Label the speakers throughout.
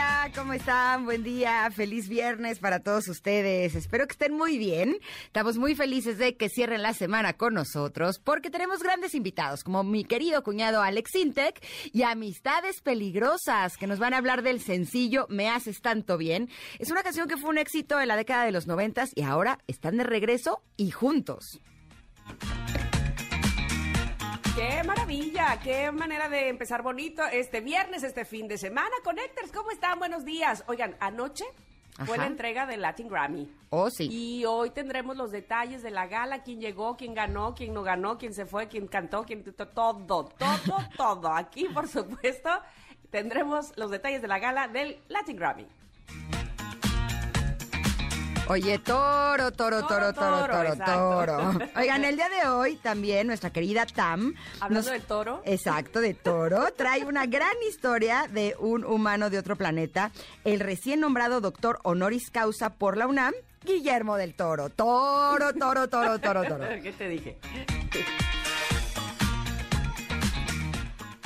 Speaker 1: Familia, ¿cómo están? Buen día, feliz viernes para todos ustedes. Espero que estén muy bien. Estamos muy felices de que cierren la semana con nosotros porque tenemos grandes invitados como mi querido cuñado Alex Intec y Amistades Peligrosas que nos van a hablar del sencillo Me haces tanto bien. Es una canción que fue un éxito en la década de los noventas y ahora están de regreso y juntos.
Speaker 2: Qué maravilla, qué manera de empezar bonito este viernes, este fin de semana. Connectors, ¿cómo están? Buenos días. Oigan, anoche fue
Speaker 1: Ajá.
Speaker 2: la entrega del Latin Grammy.
Speaker 1: Oh, sí.
Speaker 2: Y hoy tendremos los detalles de la gala, quién llegó, quién ganó, quién no ganó, quién se fue, quién cantó, quién to- todo, todo, todo. Aquí, por supuesto, tendremos los detalles de la gala del Latin Grammy.
Speaker 1: Oye, toro, toro, toro,
Speaker 2: Toro,
Speaker 1: toro,
Speaker 2: toro.
Speaker 1: Oigan, el día de hoy también nuestra querida Tam.
Speaker 2: Hablando del toro.
Speaker 1: Exacto, de toro. Trae una gran historia de un humano de otro planeta, el recién nombrado doctor honoris causa por la UNAM, Guillermo del Toro. Toro, toro, toro, toro, toro.
Speaker 2: ¿Qué te dije?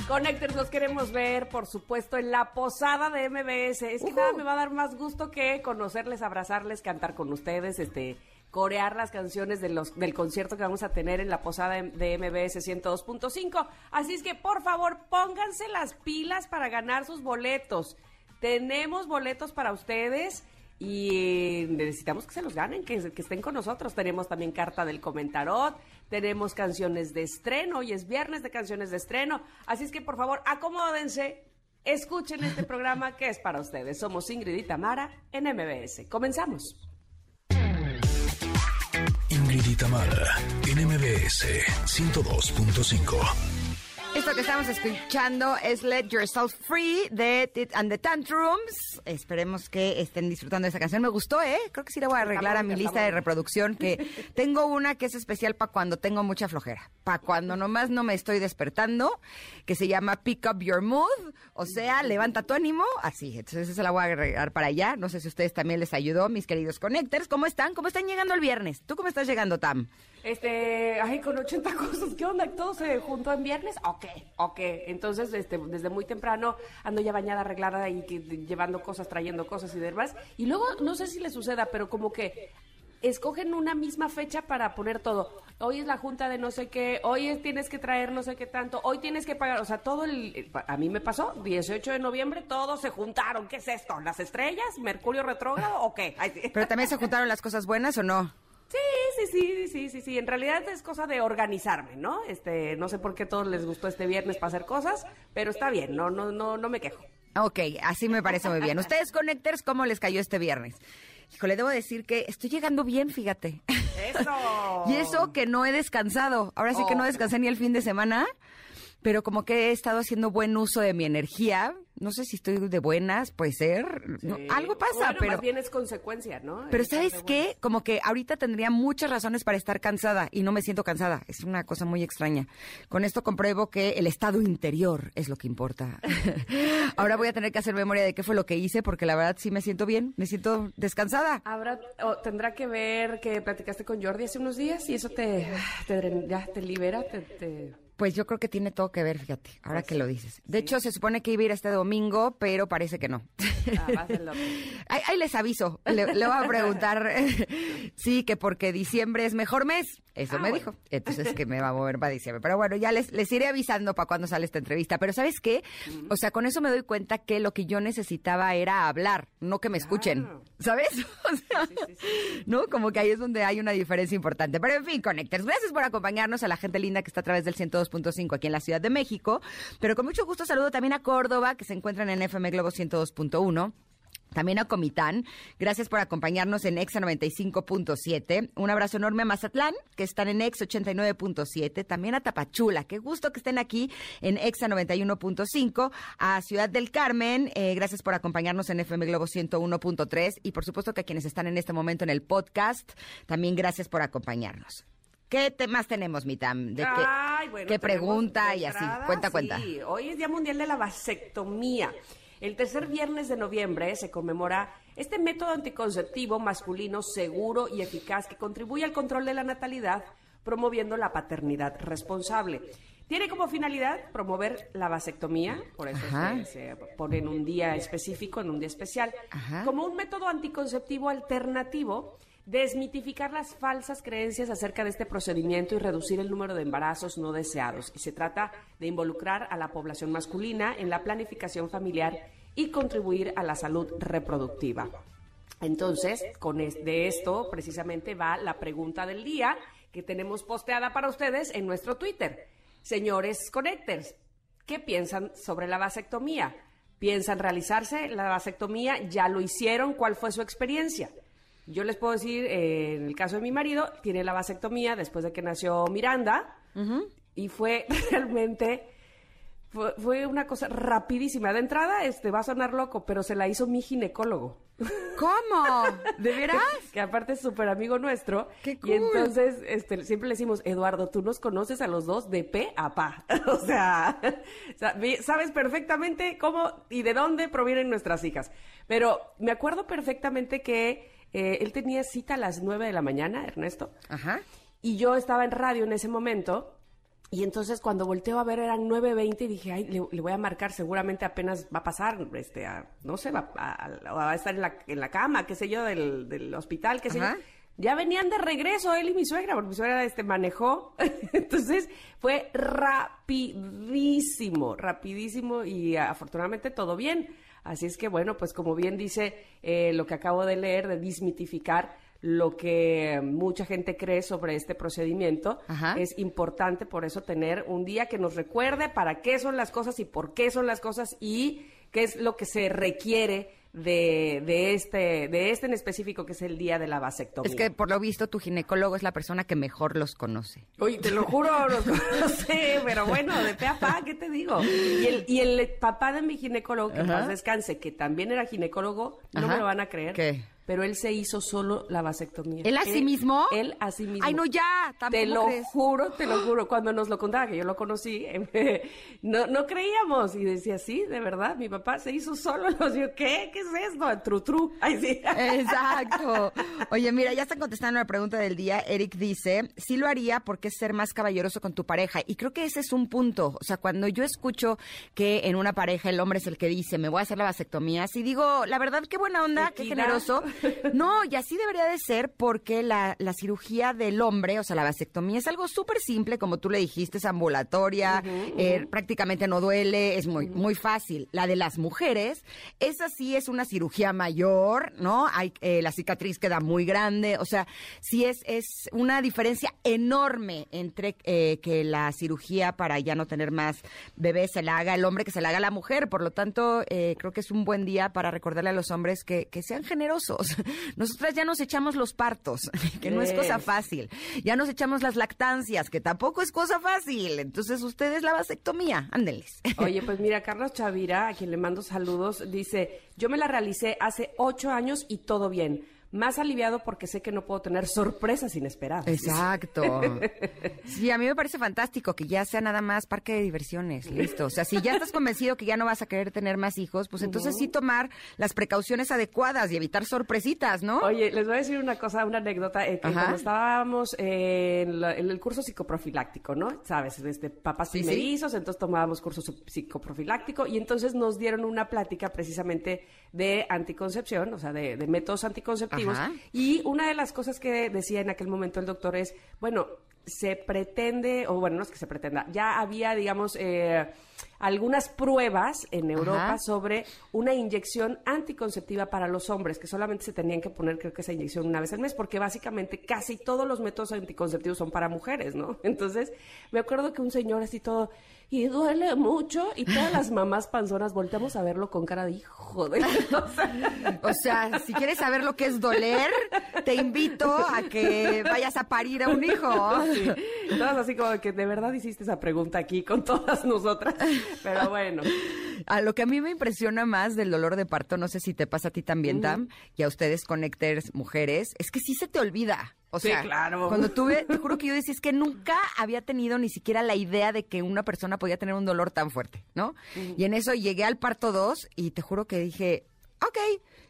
Speaker 2: Connectors, los queremos ver, por supuesto, en la posada de MBS. Es que nada me va a dar más gusto que conocerles, abrazarles, cantar con ustedes, este, corear las canciones de los, del concierto que vamos a tener en la posada de- de MBS 102.5. Así es que, por favor, pónganse las pilas para ganar sus boletos. Tenemos boletos para ustedes y necesitamos que se los ganen, que, que estén con nosotros. Tenemos también carta del comentarot, tenemos canciones de estreno, hoy es viernes de canciones de estreno. Así es que por favor, acomódense, escuchen este programa que es para ustedes. Somos Ingrid y Tamara en MBS. Comenzamos.
Speaker 3: Ingrid y Tamara, en MBS 102.5.
Speaker 1: Esto que estamos escuchando es Let Yourself Free de Tit and the Tantrums. Esperemos que estén disfrutando de esta canción. Me gustó, ¿eh? Creo que sí la voy a arreglar a mi lista de reproducción, que tengo una que es especial para cuando tengo mucha flojera. Para cuando nomás no me estoy despertando, que se llama Pick Up Your Mood, o sea, levanta tu ánimo. Así, entonces esa la voy a agregar para allá. No sé si a ustedes también les ayudó, mis queridos connectors. ¿Cómo están? ¿Cómo están llegando el viernes? ¿Tú cómo estás llegando, Tam?
Speaker 2: Este, ay, con 80 cosas, ¿qué onda? ¿Todo se juntó en viernes? Ok, ok. Entonces, este, desde muy temprano ando ya bañada, arreglada y que- llevando cosas, trayendo cosas y demás. Y luego, no sé si le suceda, pero como que escogen una misma fecha para poner todo. Hoy es la junta de no sé qué, hoy es- tienes que traer no sé qué tanto, hoy tienes que pagar, o sea, todo el... A mí me pasó, 18 de noviembre, todos se juntaron. ¿Qué es esto? ¿Las estrellas? ¿Mercurio retrógrado o.
Speaker 1: ¿Pero también se juntaron las cosas buenas o no?
Speaker 2: Sí, sí, sí, sí, sí, sí. En realidad es cosa de organizarme, ¿no? Este, no sé por qué a todos les gustó este viernes para hacer cosas, pero está bien, no, no, no, no me quejo.
Speaker 1: Ok, así me parece muy bien. Ustedes, Connectors, ¿cómo les cayó este viernes? Híjole, debo decir que estoy llegando bien, fíjate.
Speaker 2: Eso.
Speaker 1: y eso que no he descansado. Ahora sí que no
Speaker 2: Oh.
Speaker 1: descansé ni el fin de semana, pero como que he estado haciendo buen uso de mi energía. No sé si estoy de buenas, puede ser. No, algo pasa,
Speaker 2: Bueno,
Speaker 1: pero...
Speaker 2: más bien es consecuencia, ¿no?
Speaker 1: Pero ¿sabes qué? Como que ahorita tendría muchas razones para estar cansada y no me siento cansada. Es una cosa muy extraña. Con esto compruebo que el estado interior es lo que importa. Ahora voy a tener que hacer memoria de qué fue lo que hice porque la verdad sí me siento bien, me siento descansada.
Speaker 2: Habrá, o tendrá que ver que platicaste con Jordi hace unos días y eso te, te dren- ya te libera, te, te-
Speaker 1: Pues yo creo que tiene todo que ver, fíjate, ahora
Speaker 2: Pues
Speaker 1: que lo dices. De
Speaker 2: sí.
Speaker 1: hecho, se supone que iba a ir este domingo, pero parece que no.
Speaker 2: Ah,
Speaker 1: ahí, ahí les aviso, le, le voy a preguntar, sí, que porque diciembre es mejor mes. Eso
Speaker 2: Ah,
Speaker 1: me
Speaker 2: bueno.
Speaker 1: dijo. Entonces que me va a mover para diciembre. Pero bueno, ya les, les iré avisando para cuando sale esta entrevista. Pero ¿sabes qué? O sea, con eso me doy cuenta que lo que yo necesitaba era hablar, no que me escuchen. ¿Sabes? O sea,
Speaker 2: Sí, sí, sí.
Speaker 1: ¿no? Como que ahí es donde hay una diferencia importante. Pero en fin, Connectors, gracias por acompañarnos a la gente linda que está a través del 102.5 aquí en la Ciudad de México. Pero con mucho gusto saludo también a Córdoba, que se encuentran en FM Globo 102.1. También a Comitán, gracias por acompañarnos en Exa 95.7. Un abrazo enorme a Mazatlán, que están en Exa 89.7. También a Tapachula, qué gusto que estén aquí en Exa 91.5. A Ciudad del Carmen, eh, gracias por acompañarnos en FM Globo 101.3. Y por supuesto que a quienes están en este momento en el podcast, también gracias por acompañarnos. ¿Qué temas tenemos, Mitam? ¿De qué,
Speaker 2: Ay, bueno,
Speaker 1: qué pregunta y así?
Speaker 2: entrada,
Speaker 1: Cuenta, cuenta.
Speaker 2: sí, hoy es Día Mundial de la Vasectomía. El tercer viernes de noviembre se conmemora este método anticonceptivo masculino seguro y eficaz que contribuye al control de la natalidad, promoviendo la paternidad responsable. Tiene como finalidad promover la vasectomía, por eso se, se, pone en un día específico, en un día especial,
Speaker 1: Ajá.
Speaker 2: como un método anticonceptivo alternativo, desmitificar las falsas creencias acerca de este procedimiento y reducir el número de embarazos no deseados. Y se trata de involucrar a la población masculina en la planificación familiar y contribuir a la salud reproductiva. Entonces, con de esto precisamente va la pregunta del día que tenemos posteada para ustedes en nuestro Twitter. Señores Connectors, ¿qué piensan sobre la vasectomía? ¿Piensan realizarse la vasectomía? ¿Ya lo hicieron? ¿Cuál fue su experiencia? Yo les puedo decir, eh, en el caso de mi marido, tiene la vasectomía después de que nació Miranda y fue realmente fue, fue una cosa rapidísima. De entrada, este va a sonar loco, pero se la hizo mi ginecólogo.
Speaker 1: ¿Cómo? ¿De veras?
Speaker 2: que aparte es súper amigo nuestro.
Speaker 1: ¡Qué cool!
Speaker 2: Y entonces este, siempre le decimos, Eduardo, tú nos conoces a los dos de pe a pa. o sea, sabes perfectamente cómo y de dónde provienen nuestras hijas. Pero me acuerdo perfectamente que eh, él tenía cita a las nueve de la mañana, Ernesto.
Speaker 1: Ajá.
Speaker 2: Y yo estaba en radio en ese momento. Y entonces cuando volteo a ver eran 9.20 y dije, ay, le, le voy a marcar, seguramente apenas va a pasar, este, a- no sé, va, a, a- va a estar en la, en la cama, qué sé yo, del, del hospital, qué sé yo. Ya venían de regreso él y mi suegra, porque mi suegra este, manejó. Entonces fue rapidísimo, rapidísimo y afortunadamente todo bien. Así es que bueno, pues como bien dice eh, lo que acabo de leer, de desmitificar lo que mucha gente cree sobre este procedimiento,
Speaker 1: Ajá.
Speaker 2: es importante por eso tener un día que nos recuerde para qué son las cosas y por qué son las cosas y qué es lo que se requiere de, de este, de este en específico que es el día de la vasectomía.
Speaker 1: Es que por lo visto tu ginecólogo es la persona que mejor los conoce.
Speaker 2: Oye, te lo juro, no, sé, pero bueno, de pe a pa, ¿qué te digo? Y el, y el papá de mi ginecólogo, que
Speaker 1: Ajá.
Speaker 2: paz descanse, que también era ginecólogo, no
Speaker 1: Ajá.
Speaker 2: me lo van a creer.
Speaker 1: ¿Qué?
Speaker 2: Pero él se hizo solo la vasectomía.
Speaker 1: ¿Él a sí mismo?
Speaker 2: Él a sí mismo.
Speaker 1: Ay, no, ya, tampoco
Speaker 2: Te lo
Speaker 1: crees.
Speaker 2: juro, te lo juro. Cuando nos lo contaba, que yo lo conocí, no, no creíamos. Y decía, sí, de verdad, mi papá se hizo solo. Dijo, ¿qué? ¿Qué es esto? Tru, tru. Ay, sí.
Speaker 1: Exacto. Oye, mira, ya están contestando la pregunta del día. Eric dice, sí lo haría porque es ser más caballeroso con tu pareja. Y creo que ese es un punto. O sea, cuando yo escucho que en una pareja el hombre es el que dice, me voy a hacer la vasectomía, sí digo, la verdad, qué buena onda, qué generoso. No, y así debería de ser porque la, la cirugía del hombre, o sea, la vasectomía es algo súper simple, como tú le dijiste, es ambulatoria, eh, prácticamente no duele, es muy, muy fácil. La de las mujeres, esa sí es una cirugía mayor, ¿no? Hay, eh, la cicatriz queda muy grande, o sea, sí es, es una diferencia enorme entre eh, que la cirugía para ya no tener más bebés se la haga el hombre que se la haga la mujer. Por lo tanto, eh, creo que es un buen día para recordarle a los hombres que, que sean generosos. Nosotras ya nos echamos los partos, que no es cosa fácil. Ya nos echamos las lactancias, que tampoco es cosa fácil. Entonces, ustedes la vasectomía, ándenles.
Speaker 2: Oye, pues mira, Carlos Chavira, a quien le mando saludos, dice, yo me la realicé hace ocho años y todo bien. Más aliviado porque sé que no puedo tener sorpresas inesperadas.
Speaker 1: Exacto. Sí, a mí me parece fantástico que ya sea nada más parque de diversiones, listo. O sea, si ya estás convencido que ya no vas a querer tener más hijos, pues entonces sí tomar las precauciones adecuadas y evitar sorpresitas, ¿no?
Speaker 2: Oye, les voy a decir una cosa, una anécdota. eh, que cuando estábamos en, la- en el curso psicoprofiláctico, ¿no? Sabes, desde papás
Speaker 1: Sí, sí.
Speaker 2: primerizos, entonces tomábamos curso psicoprofiláctico y entonces nos dieron una plática precisamente de anticoncepción, o sea, de, de métodos anticonceptivos.
Speaker 1: Ajá.
Speaker 2: Y una de las cosas que decía en aquel momento el doctor es, bueno, se pretende, o bueno, no es que se pretenda, ya había, digamos, eh, algunas pruebas en Europa
Speaker 1: Ajá.
Speaker 2: sobre una inyección anticonceptiva para los hombres, que solamente se tenían que poner, creo que esa inyección una vez al mes, porque básicamente casi todos los métodos anticonceptivos son para mujeres, ¿no? Entonces, me acuerdo que un señor así todo, y duele mucho, y todas las mamás panzonas volteamos a verlo con cara de hijo de... o sea,
Speaker 1: O sea, si quieres saber lo que es doler, te invito a que vayas a parir a un hijo.
Speaker 2: Sí, todas así como que de verdad hiciste esa pregunta aquí con todas nosotras. Pero bueno.
Speaker 1: A lo que a mí me impresiona más del dolor de parto, no sé si te pasa a ti también, Tam, y a ustedes connectors mujeres, es que sí se te olvida. O
Speaker 2: Sí,
Speaker 1: sea,
Speaker 2: claro.
Speaker 1: cuando tuve, te juro que yo decía, es que nunca había tenido ni siquiera la idea de que una persona podía tener un dolor tan fuerte, ¿no? Y en eso llegué al parto 2 y te juro que dije, ok.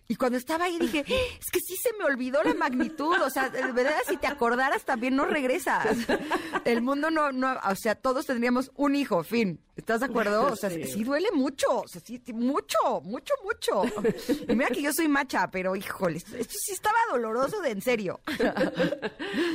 Speaker 1: Y cuando estaba ahí dije, es que sí se me olvidó la magnitud. O sea, de verdad, si te acordaras también no regresas. El mundo no, no, o sea, todos tendríamos un hijo, fin. ¿Estás de acuerdo? O sea,
Speaker 2: Sí.
Speaker 1: sí, duele mucho. O sea, sí, mucho, mucho, mucho. Y mira que yo soy macha, pero híjole, esto, esto sí estaba doloroso de en serio.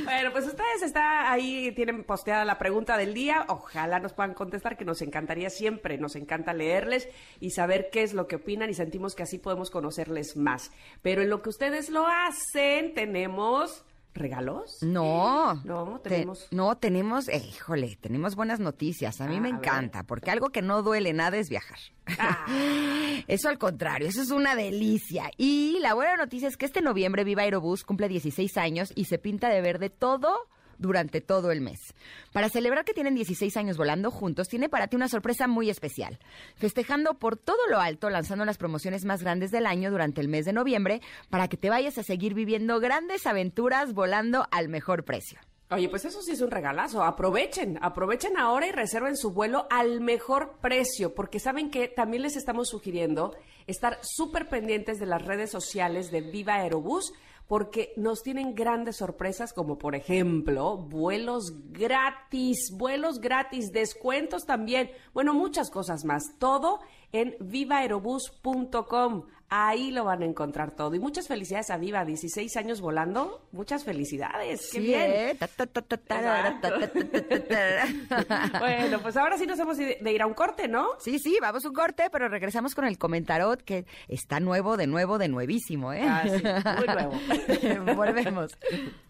Speaker 2: Bueno, pues ustedes está ahí, tienen posteada la pregunta del día. Ojalá nos puedan contestar, que nos encantaría siempre. Nos encanta leerles y saber qué es lo que opinan y sentimos que así podemos conocerles más. Pero en lo que ustedes lo hacen, tenemos regalos.
Speaker 1: No.
Speaker 2: No,
Speaker 1: Te-
Speaker 2: tenemos-
Speaker 1: no, tenemos, eh, híjole, tenemos buenas noticias. A mí
Speaker 2: Ah,
Speaker 1: me
Speaker 2: a ver.
Speaker 1: encanta, porque algo que no duele nada es viajar.
Speaker 2: Ah.
Speaker 1: Eso al contrario, eso es una delicia. Y la buena noticia es que este noviembre Viva Aerobús cumple 16 años y se pinta de verde todo durante todo el mes. Para celebrar que tienen 16 años volando juntos, tiene para ti una sorpresa muy especial. Festejando por todo lo alto, lanzando las promociones más grandes del año durante el mes de noviembre, para que te vayas a seguir viviendo grandes aventuras volando al mejor precio.
Speaker 2: Oye, pues eso sí es un regalazo. Aprovechen, aprovechen ahora y reserven su vuelo al mejor precio, porque saben que también les estamos sugiriendo estar súper pendientes de las redes sociales de Viva Aerobús, porque nos tienen grandes sorpresas, como por ejemplo, vuelos gratis, vuelos gratis, descuentos también, bueno, muchas cosas más. Todo en vivaerobús.com. Ahí lo van a encontrar todo. Y muchas felicidades a Viva, 16 años volando. Muchas felicidades. ¡Qué bien! Bueno, pues ahora sí nos hemos de ir a un corte, ¿no?
Speaker 1: Sí, sí, vamos a un corte, pero regresamos con el comentarot que está nuevo, de nuevo, de nuevísimo, ¿eh?
Speaker 2: Ah, sí, muy nuevo.
Speaker 1: Volvemos.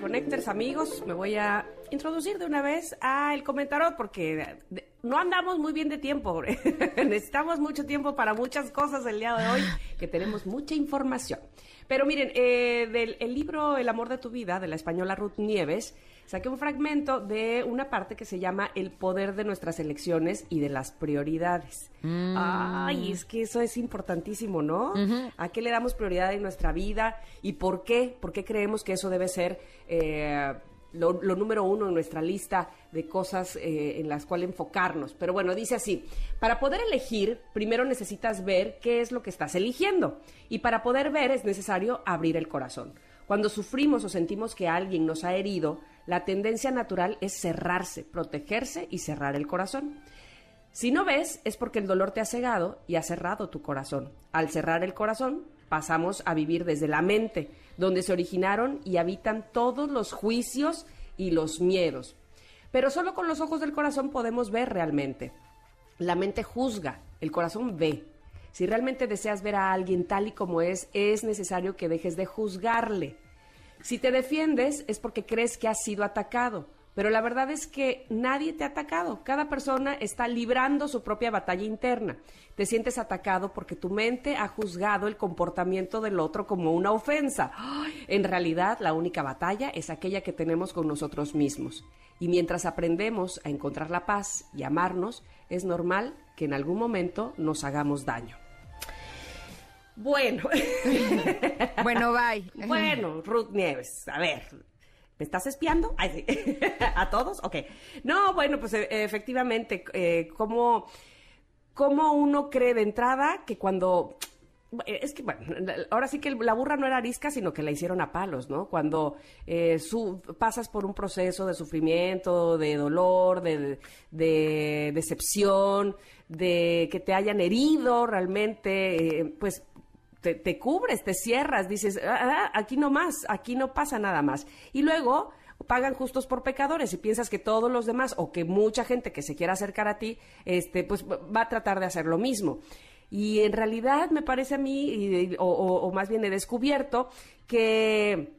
Speaker 2: Connectors, amigos, me voy a introducir de una vez a el comentarot porque no andamos muy bien de tiempo. Necesitamos mucho tiempo para muchas cosas el día de hoy, que tenemos mucha información. Pero miren, eh, del el libro El amor de tu vida, de la española Ruth Nieves, saqué un fragmento de una parte que se llama El poder de nuestras elecciones y de las prioridades. Ay, es que eso es importantísimo, ¿no? ¿A qué le damos prioridad en nuestra vida y por qué? ¿Por qué creemos que eso debe ser eh, lo, lo número uno en nuestra lista de cosas eh, en las cuales enfocarnos? Pero bueno, dice así, para poder elegir, primero necesitas ver qué es lo que estás eligiendo. Y para poder ver es necesario abrir el corazón. Cuando sufrimos o sentimos que alguien nos ha herido, la tendencia natural es cerrarse, protegerse y cerrar el corazón. Si no ves, es porque el dolor te ha cegado y ha cerrado tu corazón. Al cerrar el corazón, pasamos a vivir desde la mente, donde se originaron y habitan todos los juicios y los miedos. Pero solo con los ojos del corazón podemos ver realmente. La mente juzga, el corazón ve. Si realmente deseas ver a alguien tal y como es, es necesario que dejes de juzgarle. Si te defiendes es porque crees que has sido atacado, pero la verdad es que nadie te ha atacado. Cada persona está librando su propia batalla interna. Te sientes atacado porque tu mente ha juzgado el comportamiento del otro como una ofensa. En realidad, la única batalla es aquella que tenemos con nosotros mismos. Y mientras aprendemos a encontrar la paz y amarnos, es normal que en algún momento nos hagamos daño. Bueno,
Speaker 1: Bueno, bye.
Speaker 2: bueno, Ruth Nieves, a ver, ¿me estás espiando? Ay, sí. ¿A todos? Ok. No, bueno, pues e- efectivamente, eh, ¿cómo, cómo uno cree de entrada que cuando Es que, bueno, ahora sí que la burra no era arisca, sino que la hicieron a palos, ¿no? Cuando eh, su- pasas por un proceso de sufrimiento, de dolor, de, de decepción, de que te hayan herido realmente, eh, pues te, cubres, te cierras, dices, "Ah, ah, aquí no más, aquí no pasa nada más. Y luego pagan justos por pecadores y piensas que todos los demás o que mucha gente que se quiera acercar a ti, este, pues va a tratar de hacer lo mismo. Y en realidad me parece a mí, y- o, o- más bien he descubierto, que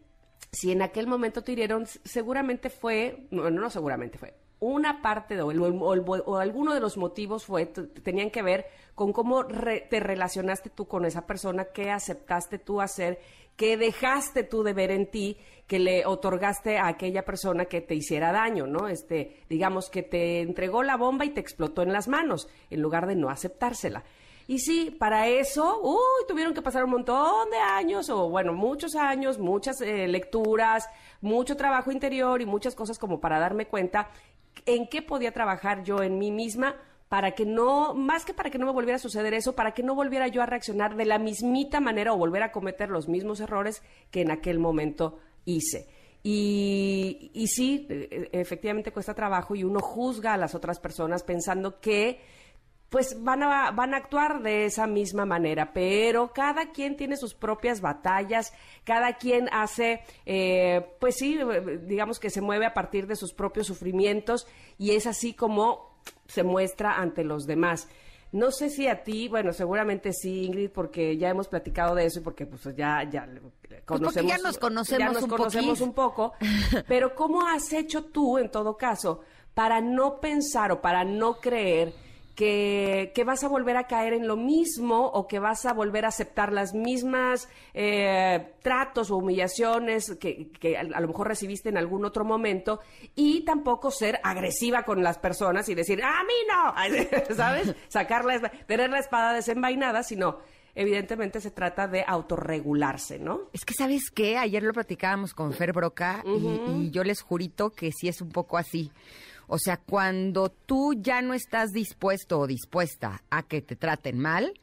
Speaker 2: si en aquel momento te hirieron, seguramente fue, no, no seguramente fue, una parte de- o, el- o o alguno de los motivos fue, tenían que ver con cómo re- te relacionaste tú con esa persona, qué aceptaste tú hacer, qué dejaste tú de ver en ti, que le otorgaste a aquella persona que te hiciera daño, ¿no? Este, digamos que te entregó la bomba y te explotó en las manos, en lugar de no aceptársela. Y sí, para eso, uy, tuvieron que pasar un montón de años, o bueno, muchos años, muchas eh, lecturas, mucho trabajo interior y muchas cosas como para darme cuenta en qué podía trabajar yo en mí misma para que no, más que para que no me volviera a suceder eso, para que no volviera yo a reaccionar de la mismita manera o volver a cometer los mismos errores que en aquel momento hice. Y, y sí, eh, efectivamente cuesta trabajo y uno juzga a las otras personas pensando que pues van a, van a actuar de esa misma manera, pero cada quien tiene sus propias batallas, cada quien hace, eh, pues sí, digamos que se mueve a partir de sus propios sufrimientos y es así como se muestra ante los demás. No sé si a ti, bueno, seguramente sí, Ingrid, porque ya hemos platicado de eso y porque pues ya, ya conocemos,
Speaker 1: ya nos conocemos
Speaker 2: ya nos
Speaker 1: un
Speaker 2: conocemos un poco, pero ¿cómo has hecho tú, en todo caso, para no pensar o para no creer que, que vas a volver a caer en lo mismo o que vas a volver a aceptar las mismas eh, tratos o humillaciones que, que a, lo mejor recibiste en algún otro momento y tampoco ser agresiva con las personas y decir, a mí no, ¿sabes? Sacar la, tener la espada desenvainada, sino evidentemente se trata de autorregularse, ¿no?
Speaker 1: Es que, ¿sabes qué? Ayer lo platicábamos con Fer Broca y- y, yo les jurito que sí es un poco así. O sea, cuando tú ya no estás dispuesto o dispuesta a que te traten mal,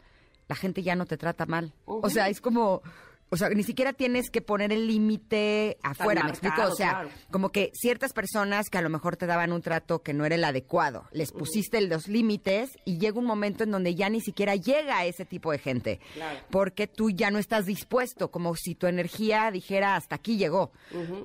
Speaker 1: la gente ya no te trata mal. O sea, es como... O sea, ni siquiera tienes que poner el límite afuera, ¿me explico? O sea,
Speaker 2: claro.
Speaker 1: como que ciertas personas que a lo mejor te daban un trato que no era el adecuado, les pusiste los límites y llega un momento en donde ya ni siquiera llega a ese tipo de gente.
Speaker 2: Claro.
Speaker 1: Porque tú ya no estás dispuesto, como si tu energía dijera hasta aquí llegó.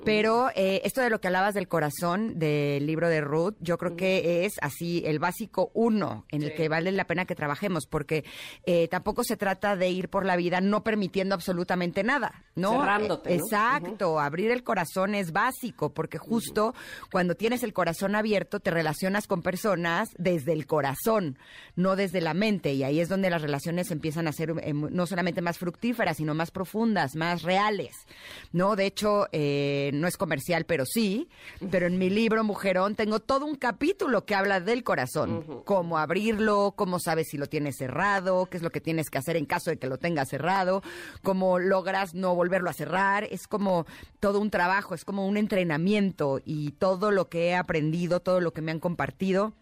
Speaker 1: Pero eh, esto de lo que hablabas del corazón del libro de Ruth, yo creo que es así el básico uno en el que vale la pena que trabajemos, porque eh, tampoco se trata de ir por la vida no permitiendo absolutamente nada, ¿no?
Speaker 2: Cerrándote, ¿no?
Speaker 1: Exacto, abrir el corazón es básico, porque justo cuando tienes el corazón abierto te relacionas con personas desde el corazón, no desde la mente, y ahí es donde las relaciones empiezan a ser eh, no solamente más fructíferas, sino más profundas, más reales, ¿no? De hecho, eh, no es comercial, pero sí, pero en mi libro Mujerón tengo todo un capítulo que habla del corazón, cómo abrirlo, cómo sabes si lo tienes cerrado, qué es lo que tienes que hacer en caso de que lo tengas cerrado, cómo logras no volverlo a cerrar, es como todo un trabajo, es como un entrenamiento y todo lo que he aprendido, todo lo que me han compartido.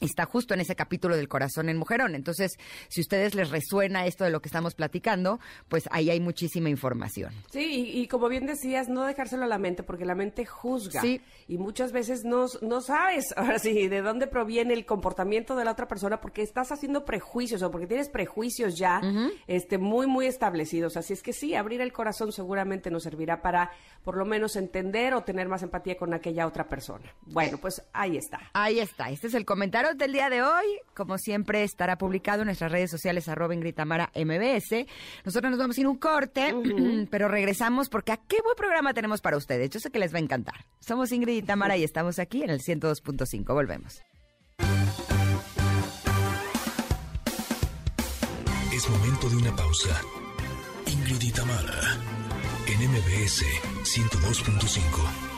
Speaker 1: Está justo en ese capítulo del corazón en Mujerón. Entonces, si a ustedes les resuena esto de lo que estamos platicando, pues ahí hay muchísima información.
Speaker 2: Sí, y, y como bien decías, no dejárselo a la mente, porque la mente juzga.
Speaker 1: Sí.
Speaker 2: Y muchas veces no, no sabes, ahora sí, de dónde proviene el comportamiento de la otra persona, porque estás haciendo prejuicios o porque tienes prejuicios ya este, muy, muy establecidos. Así es que sí, abrir el corazón seguramente nos servirá para, por lo menos, entender o tener más empatía con aquella otra persona. Bueno, pues ahí está.
Speaker 1: Ahí está, este es el comentario del día de hoy. Como siempre, estará publicado en nuestras redes sociales, arroba Ingrid Tamara MBS. Nosotros nos vamos a ir un corte, pero regresamos porque ¿a qué buen programa tenemos para ustedes? Yo sé que les va a encantar. Somos Ingrid y Tamara y estamos aquí en el 102.5. Volvemos.
Speaker 3: Es momento de una pausa. Ingrid y Tamara, en MBS 102.5.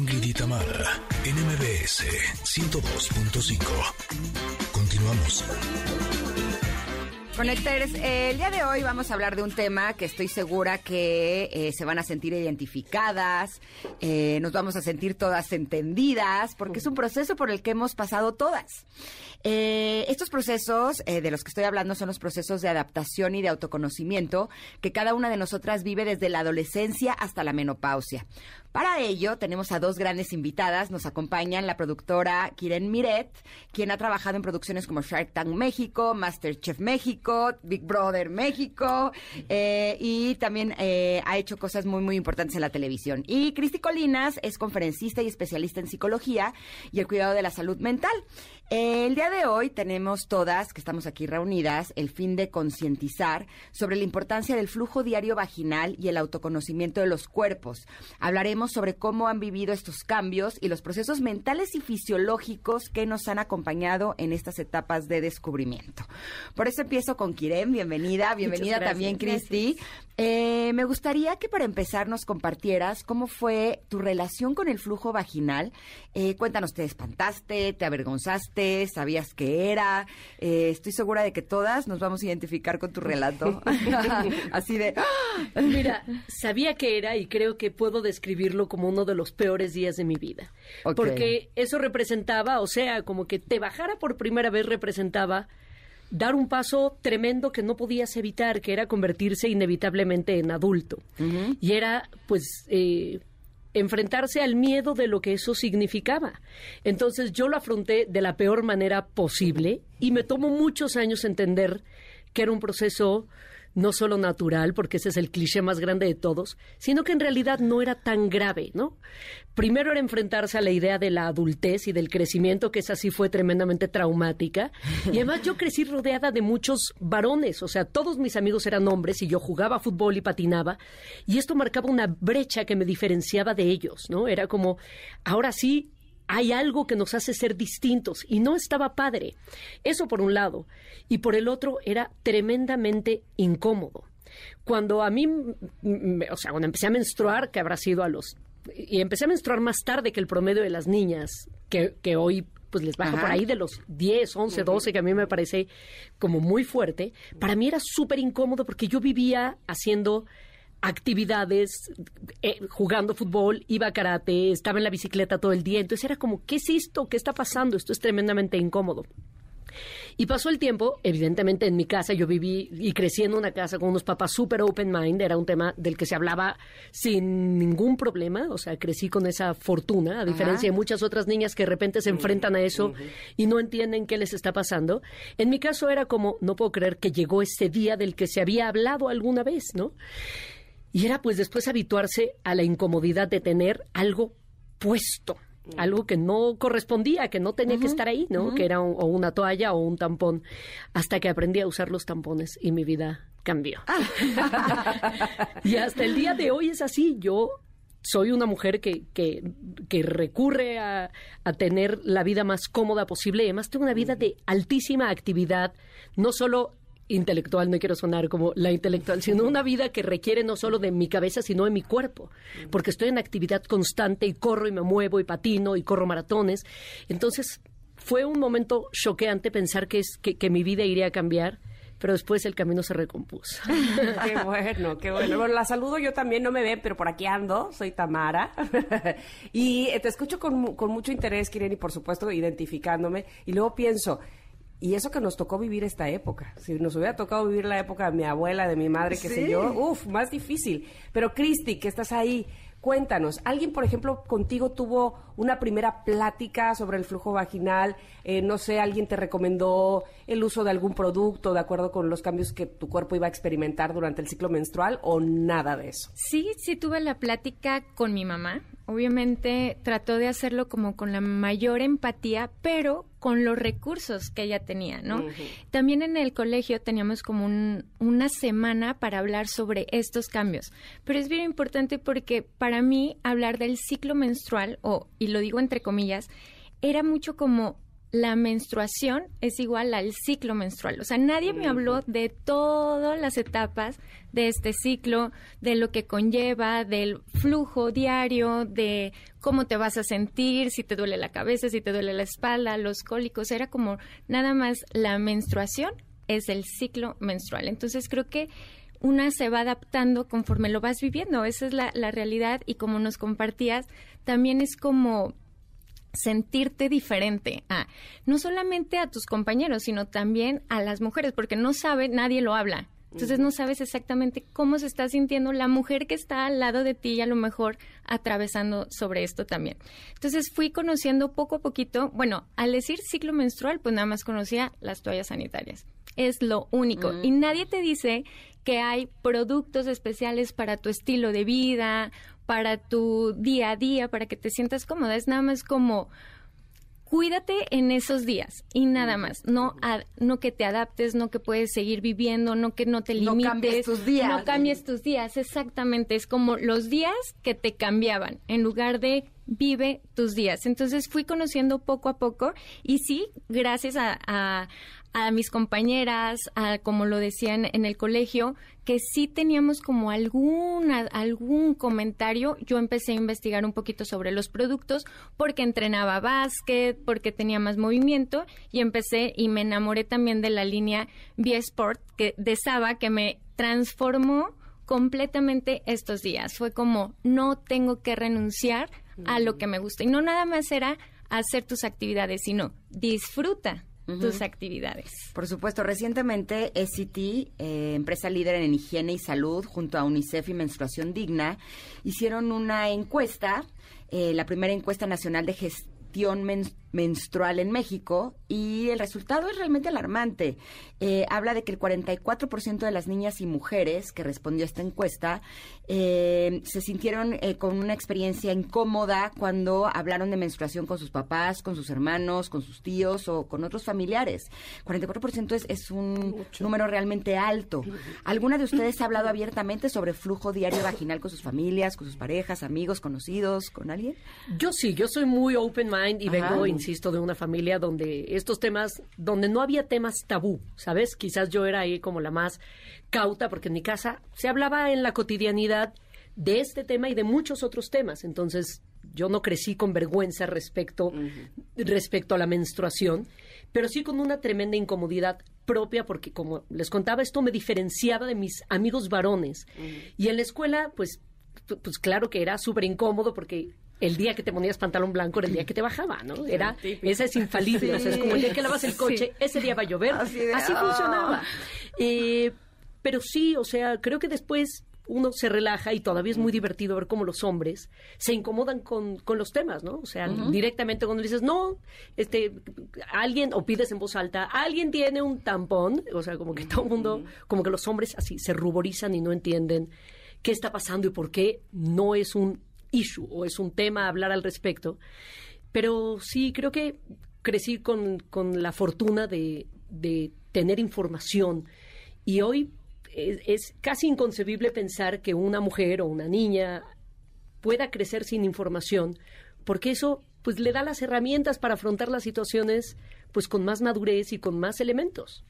Speaker 3: Ingrid y Tamara, en MBS 102.5. Continuamos.
Speaker 1: Conectores, el día de hoy vamos a hablar de un tema que estoy segura que eh, se van a sentir identificadas, eh, nos vamos a sentir todas entendidas, porque es un proceso por el que hemos pasado todas. Eh, estos procesos de los que estoy hablando son los procesos de adaptación y de autoconocimiento que cada una de nosotras vive desde la adolescencia hasta la menopausia. Para ello tenemos a dos grandes invitadas. Nos acompañan la productora Kiren Miret, quien ha trabajado en producciones como Shark Tank México, Masterchef México, Big Brother México eh, y también eh, ha hecho cosas muy muy importantes en la televisión. Y Cristi Colinas es conferencista y especialista en psicología y el cuidado de la salud mental. El día de hoy tenemos todas, que estamos aquí reunidas, el fin de concientizar sobre la importancia del flujo diario vaginal y el autoconocimiento de los cuerpos. Hablaremos sobre cómo han vivido estos cambios y los procesos mentales y fisiológicos que nos han acompañado en estas etapas de descubrimiento. Por eso empiezo con Kiren, bienvenida, bienvenida
Speaker 4: gracias.
Speaker 1: también Cristi. Eh, me gustaría que para empezar nos compartieras cómo fue tu relación con el flujo vaginal. Eh, cuéntanos, ¿te espantaste? ¿Te avergonzaste? ¿Sabías qué era? Eh, estoy segura de que todas nos vamos a identificar con tu relato. Así de... ¡ah!
Speaker 4: Mira, sabía que era y creo que puedo describirlo como uno de los peores días de mi vida. Porque eso representaba, o sea, como que te bajara por primera vez representaba dar un paso tremendo que no podías evitar, que era convertirse inevitablemente en adulto. Y era, pues, eh, enfrentarse al miedo de lo que eso significaba. Entonces yo lo afronté de la peor manera posible y me tomó muchos años entender que era un proceso no solo natural, porque ese es el cliché más grande de todos, sino que en realidad no era tan grave, ¿no? Primero era enfrentarse a la idea de la adultez y del crecimiento, que esa sí fue tremendamente traumática. Y además yo crecí rodeada de muchos varones, o sea, todos mis amigos eran hombres y yo jugaba fútbol y patinaba, y esto marcaba una brecha que me diferenciaba de ellos, ¿no? Era como, ahora sí, hay algo que nos hace ser distintos y no estaba padre. Eso por un lado. Y por el otro era tremendamente incómodo. Cuando a mí, o sea, cuando empecé a menstruar, que habrá sido a los... Y empecé a menstruar más tarde que el promedio de las niñas, que, que hoy pues les baja
Speaker 1: Ajá.
Speaker 4: por ahí de los 10, 11, 12, que a mí me parece como muy fuerte. Para mí era súper incómodo porque yo vivía haciendo actividades, eh, jugando fútbol, iba a karate, estaba en la bicicleta todo el día. Entonces era como, ¿qué es esto? ¿Qué está pasando? Esto es tremendamente incómodo. Y pasó el tiempo, evidentemente en mi casa, yo viví y crecí en una casa con unos papás súper open mind, era un tema del que se hablaba sin ningún problema, o sea, crecí con esa fortuna, a diferencia de muchas otras niñas que de repente se enfrentan a eso y no entienden qué les está pasando. En mi caso era como, no puedo creer que llegó este día del que se había hablado alguna vez, ¿no? Y era pues después habituarse a la incomodidad de tener algo puesto, algo que no correspondía, que no tenía que estar ahí, ¿no? Que era un- o una toalla o un tampón, hasta que aprendí a usar los tampones y mi vida cambió. y hasta el día de hoy es así, yo soy una mujer que, que, que recurre a, a tener la vida más cómoda posible. y Además, tengo una vida de altísima actividad, no solo intelectual, no quiero sonar como la intelectual, sino una vida que requiere no solo de mi cabeza, sino de mi cuerpo, porque estoy en actividad constante y corro y me muevo y patino y corro maratones. Entonces, fue un momento choqueante pensar que, es, que, que mi vida iría a cambiar, pero después el camino se recompuso.
Speaker 2: Qué bueno, qué bueno. Bueno, la saludo yo también, no me ven, pero por aquí ando, soy Tamara. y te escucho con, con mucho interés, Kiren, y por supuesto identificándome. Y luego pienso, y eso que nos tocó vivir esta época. Si nos hubiera tocado vivir la época de mi abuela, de mi madre, qué sé yo, uff, más difícil. Pero Cristi, que estás ahí, cuéntanos, ¿alguien, por ejemplo, contigo tuvo una primera plática sobre el flujo vaginal? Eh, no sé, alguien te recomendó el uso de algún producto de acuerdo con los cambios que tu cuerpo iba a experimentar durante el ciclo menstrual o nada de eso?
Speaker 5: Sí, sí tuve la plática con mi mamá. Obviamente trató de hacerlo como con la mayor empatía, pero con los recursos que ella tenía, ¿no? También en el colegio teníamos como un- una semana para hablar sobre estos cambios. Pero es bien importante porque para mí hablar del ciclo menstrual, o, y lo digo entre comillas, era mucho como la menstruación es igual al ciclo menstrual. O sea, nadie me habló de todas las etapas de este ciclo, de lo que conlleva, del flujo diario, de cómo te vas a sentir, si te duele la cabeza, si te duele la espalda, los cólicos. Era como nada más la menstruación es el ciclo menstrual. Entonces creo que una se va adaptando conforme lo vas viviendo. Esa es la, la realidad y como nos compartías, también es como sentirte diferente a no solamente a tus compañeros, sino también a las mujeres, porque no sabe, nadie lo habla. Entonces no sabes exactamente cómo se está sintiendo la mujer que está al lado de ti y a lo mejor atravesando sobre esto también. Entonces fui conociendo poco a poquito, bueno, al decir ciclo menstrual, pues nada más conocía las toallas sanitarias. Es lo único. Y nadie te dice que hay productos especiales para tu estilo de vida, para tu día a día, para que te sientas cómoda. Es nada más como cuídate en esos días y nada más. No, a- no que te adaptes, no que puedes seguir viviendo, no que no te
Speaker 1: No
Speaker 5: limites.
Speaker 1: cambies tus días.
Speaker 5: No cambies tus días, exactamente. Es como los días que te cambiaban en lugar de vive tus días. Entonces fui conociendo poco a poco y sí, gracias a, a- a mis compañeras, a, como lo decían en el colegio, que sí teníamos como alguna, algún comentario. Yo empecé a investigar un poquito sobre los productos porque entrenaba básquet, porque tenía más movimiento y empecé y me enamoré también de la línea B-Sport que, de Saba que me transformó completamente estos días. Fue como, no tengo que renunciar a lo que me gusta. Y no nada más era hacer tus actividades, sino disfruta tus actividades.
Speaker 1: Por supuesto, recientemente SCT, eh, empresa líder en higiene y salud, junto a UNICEF y Menstruación Digna, hicieron una encuesta, eh, la primera encuesta nacional de gestión men- menstrual en México, y el resultado es realmente alarmante. Eh, habla de que el 44% de las niñas y mujeres que respondió a esta encuesta eh, se sintieron eh, con una experiencia incómoda cuando hablaron de menstruación con sus papás, con sus hermanos, con sus tíos o con otros familiares. 44% es, es un número realmente alto. ¿Alguna de ustedes ha hablado abiertamente sobre flujo diario vaginal con sus familias, con sus parejas, amigos, conocidos, con alguien?
Speaker 4: Yo sí, yo soy muy open mind y
Speaker 1: Ajá.
Speaker 4: vengo, insisto, de una familia donde estos temas, donde no había temas tabú, ¿sabes? Quizás yo era ahí como la más cauta porque en mi casa se hablaba en la cotidianidad de este tema y de muchos otros temas. Entonces, yo no crecí con vergüenza respecto, respecto a la menstruación, pero sí con una tremenda incomodidad propia porque, como les contaba, esto me diferenciaba de mis amigos varones. Y en la escuela, pues, pu- pues claro que era súper incómodo porque el día que te ponías pantalón blanco era el día que te bajaba, ¿no? Era, esa es infalible, o sea, es como el día que lavas el coche, ese día va a llover,
Speaker 1: Así ah.
Speaker 4: funcionaba. Eh, pero sí, o sea, creo que después uno se relaja y todavía es muy divertido ver cómo los hombres se incomodan con, con los temas, ¿no? O sea, directamente cuando dices, no, este, alguien, o pides en voz alta, alguien tiene un tampón, o sea, como que todo el mundo, como que los hombres así se ruborizan y no entienden qué está pasando y por qué no es un issue o es un tema hablar al respecto. Pero sí, creo que crecí con, con la fortuna de, de tener información y hoy es, es casi inconcebible pensar que una mujer o una niña pueda crecer sin información, porque eso pues le da las herramientas para afrontar las situaciones pues con más madurez y con más elementos.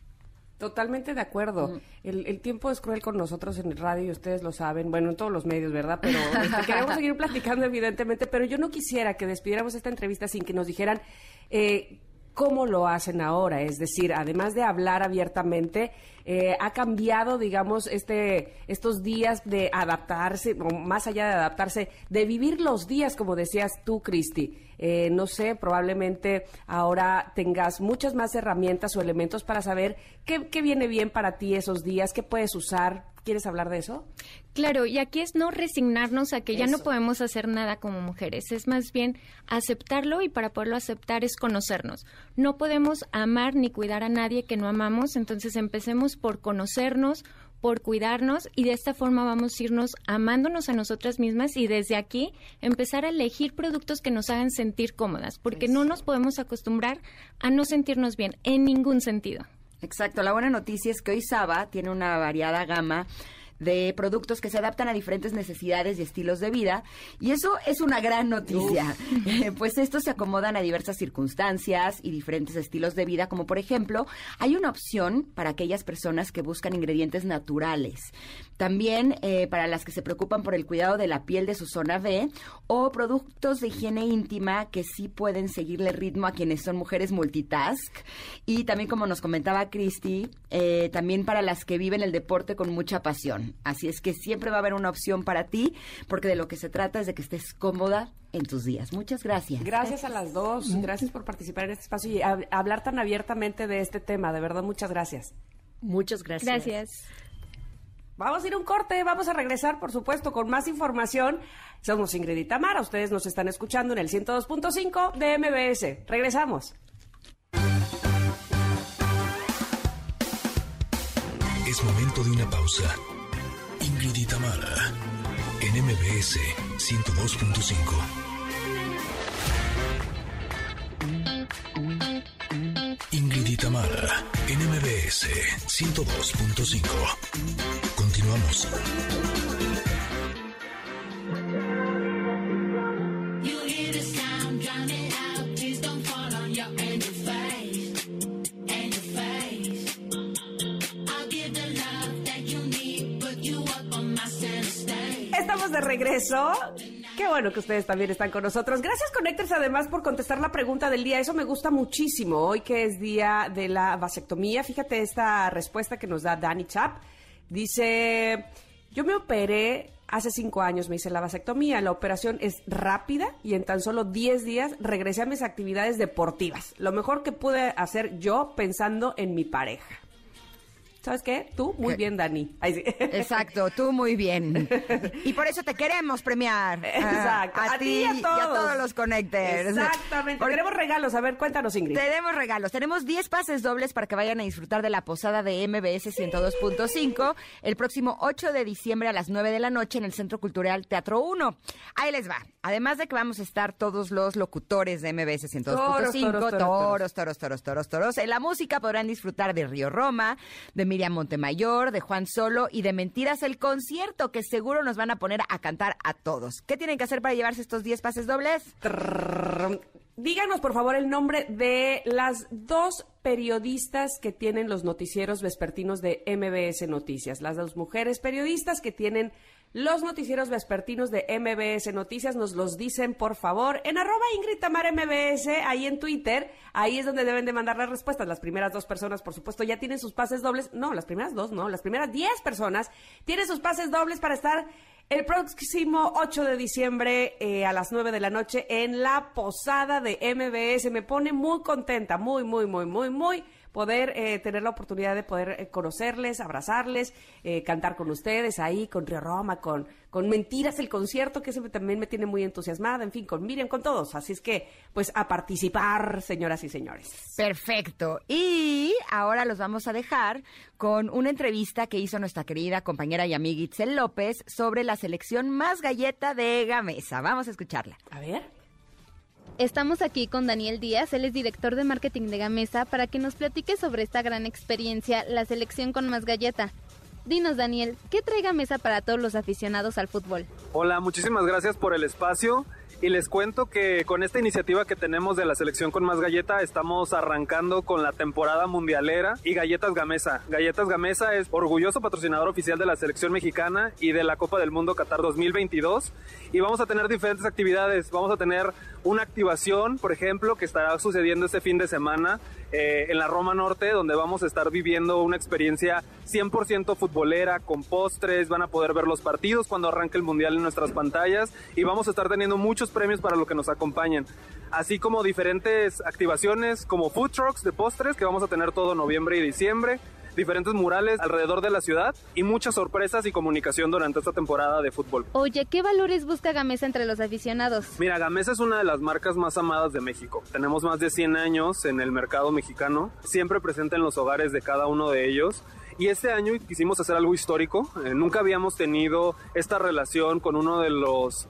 Speaker 2: Totalmente de acuerdo. El, el tiempo es cruel con nosotros en el radio y ustedes lo saben, bueno, en todos los medios, ¿verdad? Pero este, queremos seguir platicando, evidentemente, pero yo no quisiera que despidiéramos esta entrevista sin que nos dijeran eh, cómo lo hacen ahora. Es decir, además de hablar abiertamente, eh, ha cambiado, digamos, este, estos días de adaptarse, o más allá de adaptarse, de vivir los días, como decías tú, Cristi. Eh, no sé, probablemente ahora tengas muchas más herramientas o elementos para saber qué, qué viene bien para ti esos días, qué puedes usar. ¿Quieres hablar de eso?
Speaker 5: Claro, y aquí es no resignarnos a que ya no podemos hacer nada como mujeres, es más bien aceptarlo y para poderlo aceptar es conocernos. No podemos amar ni cuidar a nadie que no amamos, entonces empecemos por conocernos, por cuidarnos y de esta forma vamos a irnos amándonos a nosotras mismas y desde aquí empezar a elegir productos que nos hagan sentir cómodas, porque no nos podemos acostumbrar a no sentirnos bien en ningún sentido.
Speaker 1: Exacto, la buena noticia es que hoy Saba tiene una variada gama de productos que se adaptan a diferentes necesidades y estilos de vida. Y eso es una gran noticia, Eh, pues estos se acomodan a diversas circunstancias y diferentes estilos de vida, como por ejemplo, hay una opción para aquellas personas que buscan ingredientes naturales. También eh, para las que se preocupan por el cuidado de la piel de su zona B o productos de higiene íntima que sí pueden seguirle ritmo a quienes son mujeres multitask. Y también, como nos comentaba Cristi, eh, también para las que viven el deporte con mucha pasión. Así es que siempre va a haber una opción para ti, porque de lo que se trata es de que estés cómoda en tus días. Muchas gracias.
Speaker 2: Gracias a las dos. Gracias por participar en este espacio y hab- hablar tan abiertamente de este tema. De verdad, muchas gracias.
Speaker 4: Muchas gracias.
Speaker 5: Gracias.
Speaker 2: Vamos a ir a un corte, vamos a regresar, por supuesto, con más información. Somos Ingrid y Tamara, ustedes nos están escuchando en el 102.5 de MBS. Regresamos.
Speaker 3: Es momento de una pausa. Ingrid en MBS 102.5. Ingrid en MBS 102.5. Continuamos.
Speaker 2: Regreso. Qué bueno que ustedes también están con nosotros. Gracias, Connectors, además, por contestar la pregunta del día. Eso me gusta muchísimo. Hoy que es día de la vasectomía, fíjate esta respuesta que nos da Dani Chap. Dice, yo me operé hace cinco años, me hice la vasectomía. La operación es rápida y en tan solo 10 días regresé a mis actividades deportivas. Lo mejor que pude hacer yo pensando en mi pareja. ¿Sabes qué? Tú, muy
Speaker 1: ¿Qué?
Speaker 2: bien, Dani. Ay, sí.
Speaker 1: Exacto, tú muy bien. Y por eso te queremos premiar.
Speaker 2: Exacto.
Speaker 1: A, ti y a todos, los connectors.
Speaker 2: Exactamente.
Speaker 1: Porque
Speaker 2: Tenemos regalos. A ver, cuéntanos, Ingrid.
Speaker 1: Tenemos regalos. Tenemos 10 pases dobles para que vayan a disfrutar de la posada de MBS 102.5 el próximo 8 de diciembre a las 9 de la noche en el Centro Cultural Teatro 1. Ahí les va. Además de que vamos a estar todos los locutores de MBS 102.5,
Speaker 2: Toros, toros, toros,
Speaker 1: toros, toros, toros, toros, toros. En la música podrán disfrutar de Río Roma, de Miriam Montemayor, de Juan Solo y de Mentiras el concierto que seguro nos van a poner a cantar a todos. ¿Qué tienen que hacer para llevarse estos 10 pases dobles?
Speaker 2: Díganos, por favor, el nombre de las dos periodistas que tienen los noticieros vespertinos de MBS Noticias. Las dos mujeres periodistas que tienen los noticieros vespertinos de MBS Noticias. Nos los dicen, por favor, en arroba Ingrid Tamara MBS, ahí en Twitter. Ahí es donde deben de mandar las respuestas. Las primeras dos personas, por supuesto, ya tienen sus pases dobles. No, las primeras dos, no. Las primeras diez personas tienen sus pases dobles para estar el próximo 8 de diciembre eh, a las 9 de la noche en la posada de MBS. Me pone muy contenta, muy, muy, muy, muy, muy poder eh, tener la oportunidad de poder eh, conocerles, abrazarles, eh, cantar con ustedes ahí, con Río Roma, con, con Mentiras, el concierto, que ese también me tiene muy entusiasmada, en fin, con Miriam, con todos. Así es que, pues, a participar, señoras y señores.
Speaker 1: Perfecto. Y ahora los vamos a dejar con una entrevista que hizo nuestra querida compañera y amiga Itzel López sobre la selección más galleta de Gamesa. Vamos a escucharla.
Speaker 2: A ver.
Speaker 6: Estamos aquí con Daniel Díaz, él es director de marketing de Gamesa, para que nos platique sobre esta gran experiencia, la selección con más galleta. Dinos, Daniel, ¿qué trae Gamesa para todos los aficionados al fútbol?
Speaker 7: Hola, muchísimas gracias por el espacio. Y les cuento que con esta iniciativa que tenemos de la selección con más galleta, estamos arrancando con la temporada mundialera y Galletas Gamesa. Galletas Gamesa es orgulloso patrocinador oficial de la selección mexicana y de la Copa del Mundo Qatar 2022. Y vamos a tener diferentes actividades. Vamos a tener una activación, por ejemplo, que estará sucediendo este fin de semana eh, en la Roma Norte, donde vamos a estar viviendo una experiencia 100% futbolera, con postres, van a poder ver los partidos cuando arranque el Mundial en nuestras pantallas y vamos a estar teniendo muchos premios para los que nos acompañen, así como diferentes activaciones como food trucks de postres que vamos a tener todo noviembre y diciembre, diferentes murales alrededor de la ciudad y muchas sorpresas y comunicación durante esta temporada de fútbol.
Speaker 6: Oye, ¿qué valores busca Gamesa entre los aficionados?
Speaker 7: Mira, Gamesa es una de las marcas más amadas de México. Tenemos más de 100 años en el mercado mexicano, siempre presente en los hogares de cada uno de ellos. Y este año quisimos hacer algo histórico. Eh, nunca habíamos tenido esta relación con uno de los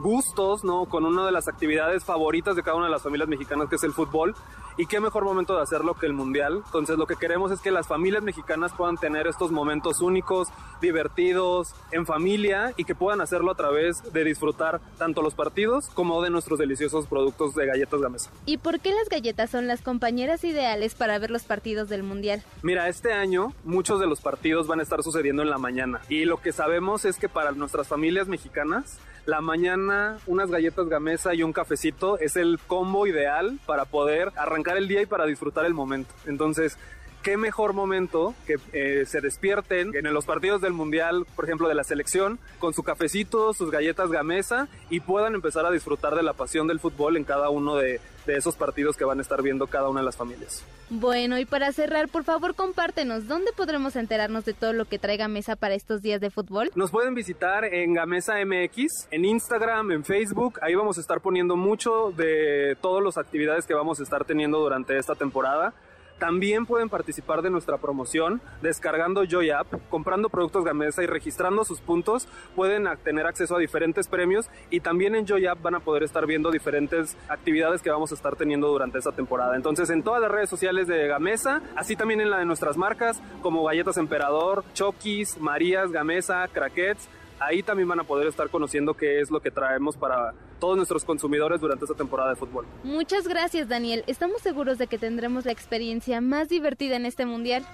Speaker 7: gustos, ¿no? Con una de las actividades favoritas de cada una de las familias mexicanas, que es el fútbol. Y qué mejor momento de hacerlo que el Mundial. Entonces lo que queremos es que las familias mexicanas puedan tener estos momentos únicos, divertidos, en familia y que puedan hacerlo a través de disfrutar tanto los partidos como de nuestros deliciosos productos de galletas Gamesa.
Speaker 6: ¿Y por qué las galletas son las compañeras ideales para ver los partidos del Mundial?
Speaker 7: Mira, este año muchos de los partidos van a estar sucediendo en la mañana y lo que sabemos es que para nuestras familias mexicanas la mañana unas galletas gamesa y un cafecito es el combo ideal para poder arrancar el día y para disfrutar el momento. Entonces, qué mejor momento que eh, se despierten en los partidos del mundial, por ejemplo, de la selección, con su cafecito, sus galletas gamesa y puedan empezar a disfrutar de la pasión del fútbol en cada uno de, de esos partidos que van a estar viendo cada una de las familias.
Speaker 6: Bueno, y para cerrar, por favor, compártenos, ¿dónde podremos enterarnos de todo lo que traiga Mesa para estos días de fútbol?
Speaker 7: Nos pueden visitar en Gamesa MX, en Instagram, en Facebook. Ahí vamos a estar poniendo mucho de todas las actividades que vamos a estar teniendo durante esta temporada. También pueden participar de nuestra promoción descargando Joy App, comprando productos Gamesa y registrando sus puntos. Pueden tener acceso a diferentes premios y también en Joy App van a poder estar viendo diferentes actividades que vamos a estar teniendo durante esta temporada. Entonces, en todas las redes sociales de Gamesa, así también en la de nuestras marcas como Galletas Emperador, Chokis, Marías, Gamesa, Crackets. Ahí también van a poder estar conociendo qué es lo que traemos para todos nuestros consumidores durante esta temporada de fútbol.
Speaker 6: Muchas gracias, Daniel. Estamos seguros de que tendremos la experiencia más divertida en este Mundial.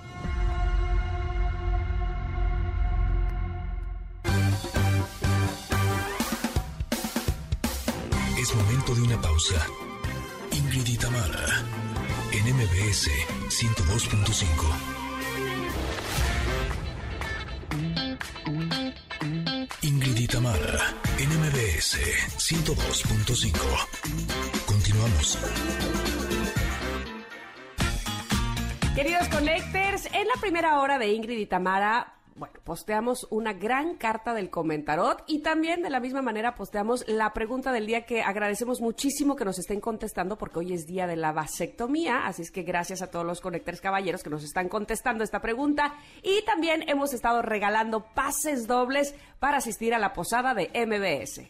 Speaker 3: Es momento de una pausa. Ingrid y Tamara, en MBS 102.5. Ingrid y Tamara, en MBS 102.5. Continuamos.
Speaker 2: Queridos Connectors, en la primera hora de Ingrid y Tamara, bueno, posteamos una gran carta del comentarot y también de la misma manera posteamos la pregunta del día que agradecemos muchísimo que nos estén contestando porque hoy es día de la vasectomía, así es que gracias a todos los Connectors caballeros que nos están contestando esta pregunta y también hemos estado regalando pases dobles para asistir a la posada de MBS.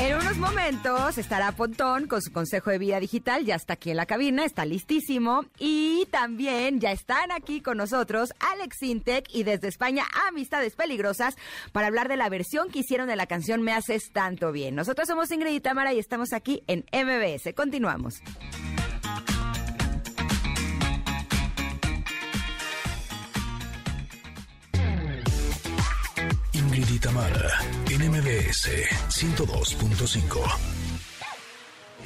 Speaker 1: En unos momentos estará Pontón con su consejo de vida digital, ya está aquí en la cabina, está listísimo. Y también ya están aquí con nosotros Alex Intec y desde España Amistades Peligrosas para hablar de la versión que hicieron de la canción Me Haces Tanto Bien. Nosotros somos Ingrid y Tamara y estamos aquí en MBS. Continuamos.
Speaker 3: Y Tamara, en MBS 102.5.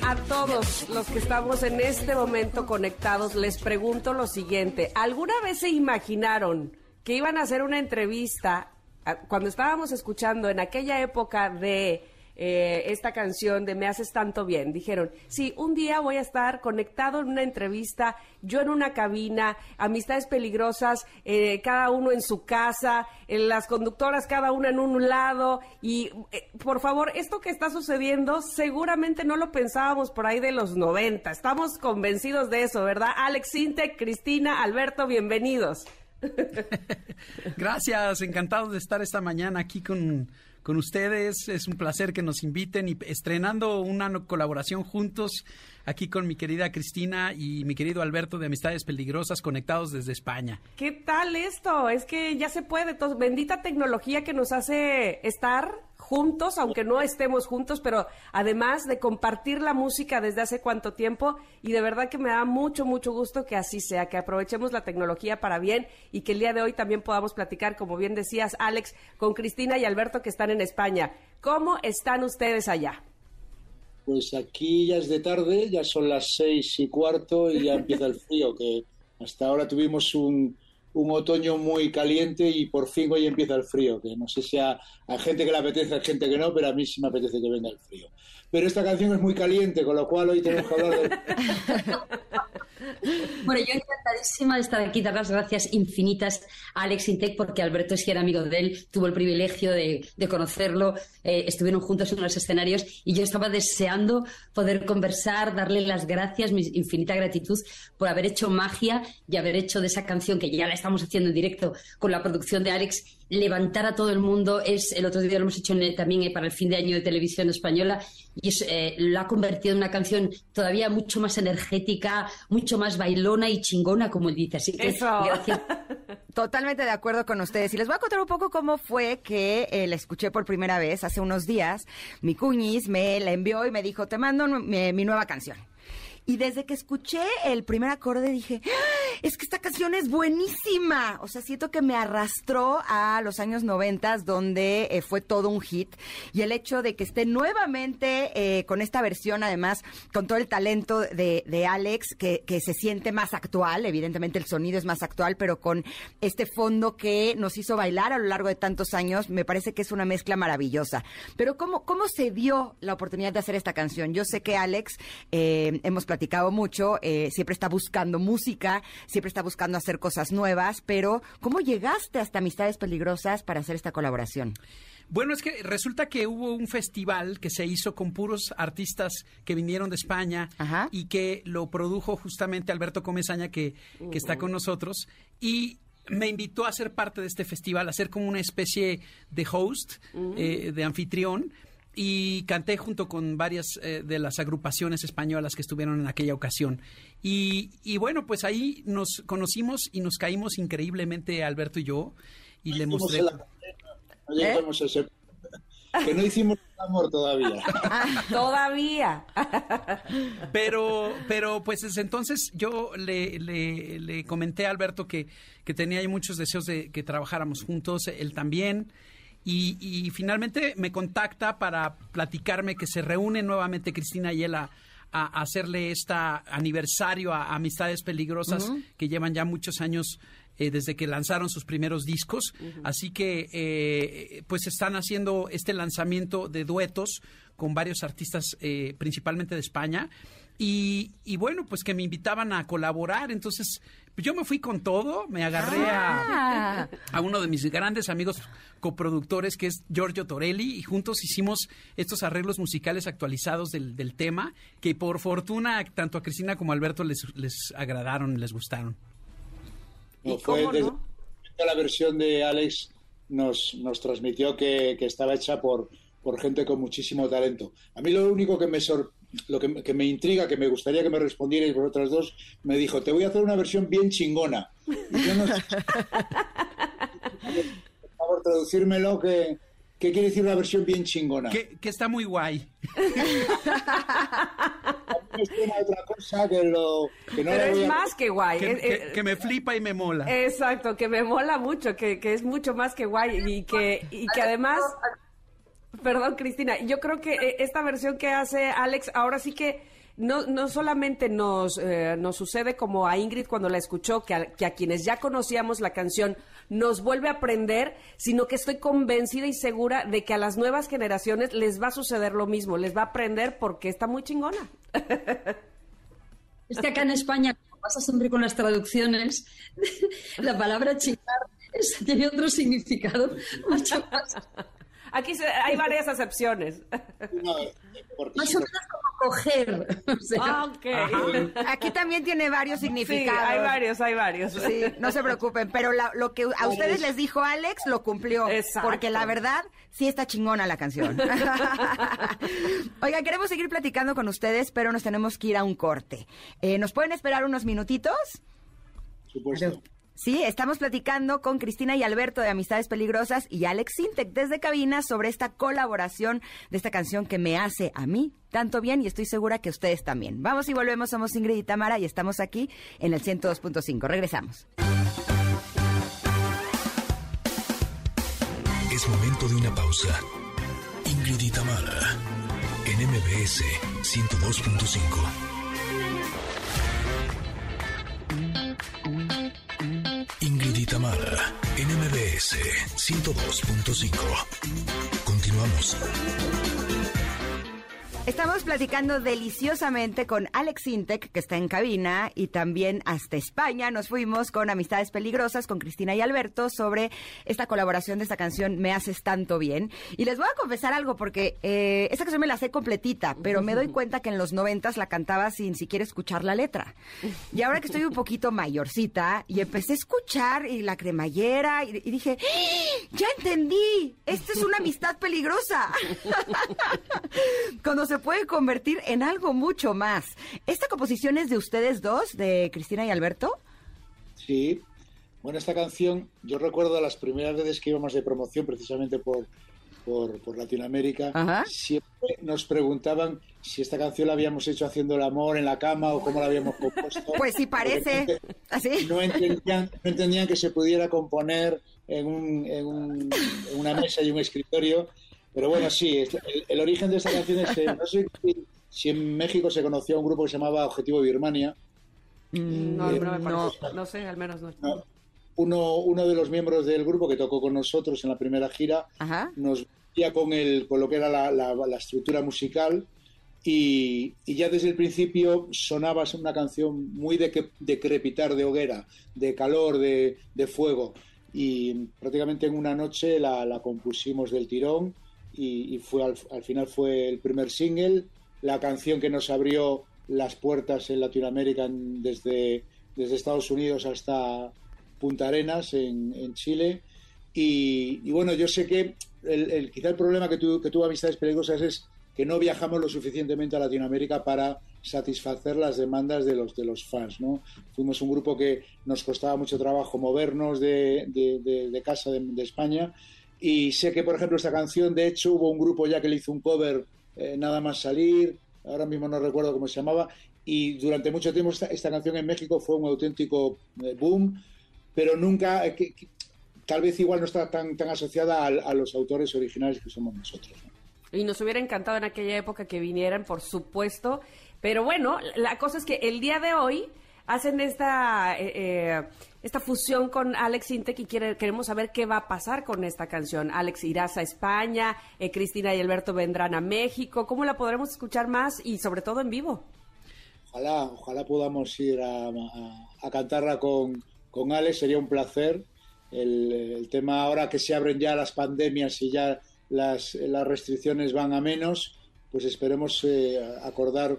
Speaker 2: A todos los que estamos en este momento conectados, les pregunto lo siguiente. ¿Alguna vez se imaginaron que iban a hacer una entrevista ah, cuando estábamos escuchando en aquella época de eh, esta canción de Me haces tanto bien? Dijeron, sí, un día voy a estar conectado en una entrevista, yo en una cabina, amistades peligrosas, eh, cada uno en su casa, eh, las conductoras cada una en un lado. Y por favor, esto que está sucediendo seguramente no lo pensábamos por ahí de los 90. Estamos convencidos de eso, ¿verdad? Alex Intec, Cristina, Alberto, bienvenidos.
Speaker 8: Gracias, encantado de estar esta mañana aquí con, con ustedes. Es un placer que nos inviten y estrenando una colaboración juntos aquí con mi querida Cristina y mi querido Alberto de Amistades Peligrosas conectados desde España.
Speaker 2: ¿Qué tal esto? Es que ya se puede. Bendita tecnología que nos hace estar juntos, aunque no estemos juntos, pero además de compartir la música desde hace cuánto tiempo y de verdad que me da mucho, mucho gusto que así sea, que aprovechemos la tecnología para bien y que el día de hoy también podamos platicar, como bien decías, Alex, con Cristina y Alberto que están en España. ¿Cómo están ustedes allá?
Speaker 9: Pues aquí ya es de tarde, ya son las seis y cuarto y ya empieza el frío, que hasta ahora tuvimos un, un otoño muy caliente y por fin hoy empieza el frío, que no sé si a, a gente que le apetece, a gente que no, pero a mí sí me apetece que venga el frío. Pero esta canción es muy caliente, con lo cual hoy tenemos que de...
Speaker 10: Bueno, yo encantadísima de estar aquí, dar las gracias infinitas a Alex Intec, porque Alberto es que era amigo de él, tuvo el privilegio de, de conocerlo, eh, estuvieron juntos en los escenarios y yo estaba deseando poder conversar, darle las gracias, mi infinita gratitud por haber hecho magia y haber hecho de esa canción que ya la estamos haciendo en directo con la producción de Alex levantar a todo el mundo. Es El otro día lo hemos hecho en- también eh, para el fin de año de televisión española y es, eh, lo ha convertido en una canción todavía mucho más energética, mucho más bailona y chingona, como él dice. Así que
Speaker 2: Eso.
Speaker 10: gracias.
Speaker 1: Totalmente de acuerdo con ustedes. Y les voy a contar un poco cómo fue que eh, la escuché por primera vez hace unos días. Mi cuñis me la envió y me dijo, te mando mi nueva canción. Y desde que escuché el primer acorde dije, "¡Ah! es que esta canción es buenísima. O sea, siento que me arrastró a los años noventas donde eh, fue todo un hit. Y el hecho de que esté nuevamente eh, con esta versión, además, con todo el talento de, de Alex, que, que se siente más actual, evidentemente el sonido es más actual, pero con este fondo que nos hizo bailar a lo largo de tantos años, me parece que es una mezcla maravillosa. Pero ¿cómo, cómo se dio la oportunidad de hacer esta canción? Yo sé que Alex, eh, hemos platicado mucho, eh, siempre está buscando música, siempre está buscando hacer cosas nuevas, pero ¿cómo llegaste hasta Amistades Peligrosas para hacer esta colaboración?
Speaker 8: Bueno, es que resulta que hubo un festival que se hizo con puros artistas que vinieron de España
Speaker 1: Ajá.
Speaker 8: y que lo produjo justamente Alberto Comesaña, que, que está con nosotros, y me invitó a ser parte de este festival, a ser como una especie de host, eh, de anfitrión, y canté junto con varias eh, de las agrupaciones españolas que estuvieron en aquella ocasión. Y, y bueno, pues ahí nos conocimos y nos caímos increíblemente Alberto y yo, y le mostré...
Speaker 9: el- No llegamos a ese- Que no hicimos el amor todavía.
Speaker 2: Todavía.
Speaker 8: Pero, pero pues desde entonces yo le, le- le comenté a Alberto que, que tenía ahí muchos deseos de que trabajáramos juntos, él también. Y, y finalmente me contacta para platicarme que se reúne nuevamente Cristina y él a, a hacerle este aniversario a Amistades Peligrosas que llevan ya muchos años eh, desde que lanzaron sus primeros discos. Así que eh, pues están haciendo este lanzamiento de duetos con varios artistas, eh, principalmente de España. Y, y bueno, pues que me invitaban a colaborar. Entonces, pues yo me fui con todo, me agarré a,
Speaker 1: Ah.
Speaker 8: a uno de mis grandes amigos coproductores, que es Giorgio Torelli, y juntos hicimos estos arreglos musicales actualizados del, del tema, que por fortuna tanto a Cristina como a Alberto les, les agradaron, les gustaron.
Speaker 2: ¿Y
Speaker 9: No, fue
Speaker 2: cómo
Speaker 9: desde
Speaker 2: no?
Speaker 9: la versión de Alex nos, nos transmitió que, que estaba hecha por, por gente con muchísimo talento. A mí lo único que me sor- lo que, me- que me intriga, que me gustaría que me respondierais vosotras dos, me dijo, te voy a hacer una versión bien chingona. Y yo no sé- Por favor, traducírmelo, que, ¿qué quiere decir una versión bien chingona?
Speaker 8: Que, que está muy guay.
Speaker 9: Me suena a otra cosa que, lo, que no
Speaker 2: Pero es
Speaker 9: a-
Speaker 2: más que guay.
Speaker 8: Que,
Speaker 2: Eh,
Speaker 8: que- que me flipa y me mola.
Speaker 2: Exacto, que me mola mucho, que, que es mucho más que guay y que, y que además... Perdón, Cristina, yo creo que eh, esta versión que hace Alex ahora sí que no, no solamente nos, eh, nos sucede como a Ingrid cuando la escuchó, que a, que a quienes ya conocíamos la canción nos vuelve a aprender, sino que estoy convencida y segura de que a las nuevas generaciones les va a suceder lo mismo, les va a aprender porque está muy chingona.
Speaker 10: Es que acá en España, como pasa siempre con las traducciones, la palabra chingar tiene otro significado mucho más,
Speaker 2: Aquí se- hay varias acepciones.
Speaker 9: No, porque
Speaker 10: más
Speaker 9: si
Speaker 10: o
Speaker 9: no-
Speaker 10: menos como coger. O sea,
Speaker 2: Ah, ok.
Speaker 1: Aquí también tiene varios
Speaker 2: Sí,
Speaker 1: significados.
Speaker 2: hay varios, hay varios.
Speaker 1: Sí, no se preocupen, pero la- lo que a ustedes les dijo Alex lo cumplió.
Speaker 2: Exacto.
Speaker 1: Porque la verdad, sí está chingona la canción. Oigan, queremos seguir platicando con ustedes, pero nos tenemos que ir a un corte. Eh, ¿Nos pueden esperar unos minutitos?
Speaker 9: por supuesto.
Speaker 1: Sí, estamos platicando con Cristina y Alberto de Amistades Peligrosas y Alex Sintec desde cabina sobre esta colaboración de esta canción que me hace a mí tanto bien y estoy segura que ustedes también. Vamos y volvemos, somos Ingrid y Tamara y estamos aquí en el 102.5. Regresamos.
Speaker 3: Es momento de una pausa. Ingrid y Tamara, en MBS 102.5. y Tamara, en MBS 102.5. Continuamos.
Speaker 1: Estamos platicando deliciosamente con Alex Intec, que está en cabina, y también hasta España nos fuimos con Amistades Peligrosas, con Cristina y Alberto, sobre esta colaboración de esta canción Me Haces Tanto Bien. Y les voy a confesar algo, porque eh, esta canción me la sé completita, pero me doy cuenta que en los noventas la cantaba sin siquiera escuchar la letra. Y ahora que estoy un poquito mayorcita, y empecé a escuchar y la cremallera, y, dije, ¡Ah! ¡ya entendí! Esta es una amistad peligrosa. Cuando se puede convertir en algo mucho más. ¿Esta composición es de ustedes dos, de Cristina y Alberto?
Speaker 9: Sí. Bueno, esta canción, yo recuerdo las primeras veces que íbamos de promoción precisamente por, por, por Latinoamérica,
Speaker 1: Ajá.
Speaker 9: siempre nos preguntaban si esta canción la habíamos hecho haciendo el amor en la cama o cómo la habíamos compuesto.
Speaker 1: Pues sí parece. Así.
Speaker 9: No entendían, no entendían que se pudiera componer en, un- en un- en una mesa y un escritorio. Pero bueno, sí, el, el origen de esta canción es, eh, no sé si- en México se conoció a un grupo que se llamaba Objetivo Birmania.
Speaker 2: No,
Speaker 9: Eh,
Speaker 2: no
Speaker 9: no.
Speaker 2: No sé, al menos no.
Speaker 9: No. Uno, uno de los miembros del grupo que tocó con nosotros en la primera gira
Speaker 1: Ajá.
Speaker 9: nos guía con, el, con lo que era la, la- la estructura musical y, y ya desde el principio sonaba una canción muy de, que- de crepitar de hoguera, de calor, de, de fuego. Y prácticamente en una noche la, la compusimos del tirón y, y fue al, al final fue el primer single, la canción que nos abrió las puertas en Latinoamérica en- desde, desde Estados Unidos hasta Punta Arenas en, en Chile. Y, y bueno, yo sé que el, el- quizá el problema que, tu- que tuvo Amistades Peligrosas es que no viajamos lo suficientemente a Latinoamérica para satisfacer las demandas de los, de los fans. ¿no? Fuimos un grupo que nos costaba mucho trabajo movernos de, de- de- de casa de, España. Y sé que, por ejemplo, esta canción, de hecho, hubo un grupo ya que le hizo un cover eh, nada más salir, ahora mismo no recuerdo cómo se llamaba, y durante mucho tiempo esta, canción en México fue un auténtico eh, boom, pero nunca, eh, tal vez igual no está tan, tan asociada a, los autores originales que somos nosotros. ¿no?
Speaker 2: Y nos hubiera encantado en aquella época que vinieran, por supuesto. Pero bueno, la cosa es que el día de hoy hacen esta, esta fusión con Alex Intec y quiere- queremos saber qué va a pasar con esta canción. Alex irás a España, eh, Cristina y Alberto vendrán a México. ¿Cómo la podremos escuchar más y sobre todo en vivo?
Speaker 9: Ojalá, ojalá podamos ir a, a- a cantarla con, con Alex, sería un placer. El, el tema ahora que se abren ya las pandemias y ya las, las restricciones van a menos, pues esperemos eh, acordar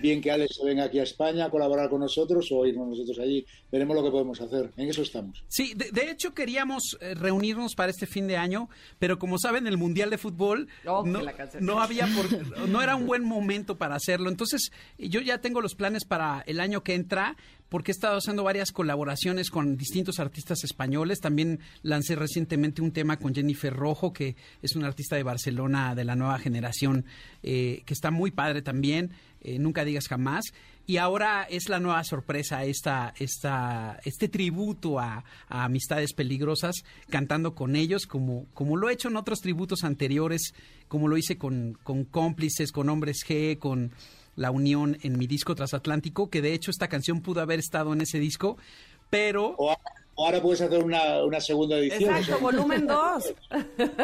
Speaker 9: bien que Alex se venga aquí a España a colaborar con nosotros o irnos nosotros allí. Veremos lo que podemos hacer. En eso estamos.
Speaker 8: Sí, de, de hecho queríamos eh, reunirnos para este fin de año, pero como saben, el Mundial de Fútbol
Speaker 2: Oh,
Speaker 8: no, no había por- no era un buen momento para hacerlo. Entonces, yo ya tengo los planes para el año que entra, porque he estado haciendo varias colaboraciones con distintos artistas españoles. También lancé recientemente un tema con Jennifer Rojo, que es una artista de Barcelona de la nueva generación, eh, que está muy padre también. Eh, Nunca digas jamás. Y ahora es la nueva sorpresa, esta, esta, este tributo a, Amistades Peligrosas, cantando con ellos, como, como lo he hecho en otros tributos anteriores, como lo hice con, con Cómplices, con Hombres G, con La Unión en mi disco transatlántico, que de hecho esta canción pudo haber estado en ese disco, pero
Speaker 9: ahora puedes hacer una, una segunda edición.
Speaker 2: Exacto, volumen 2.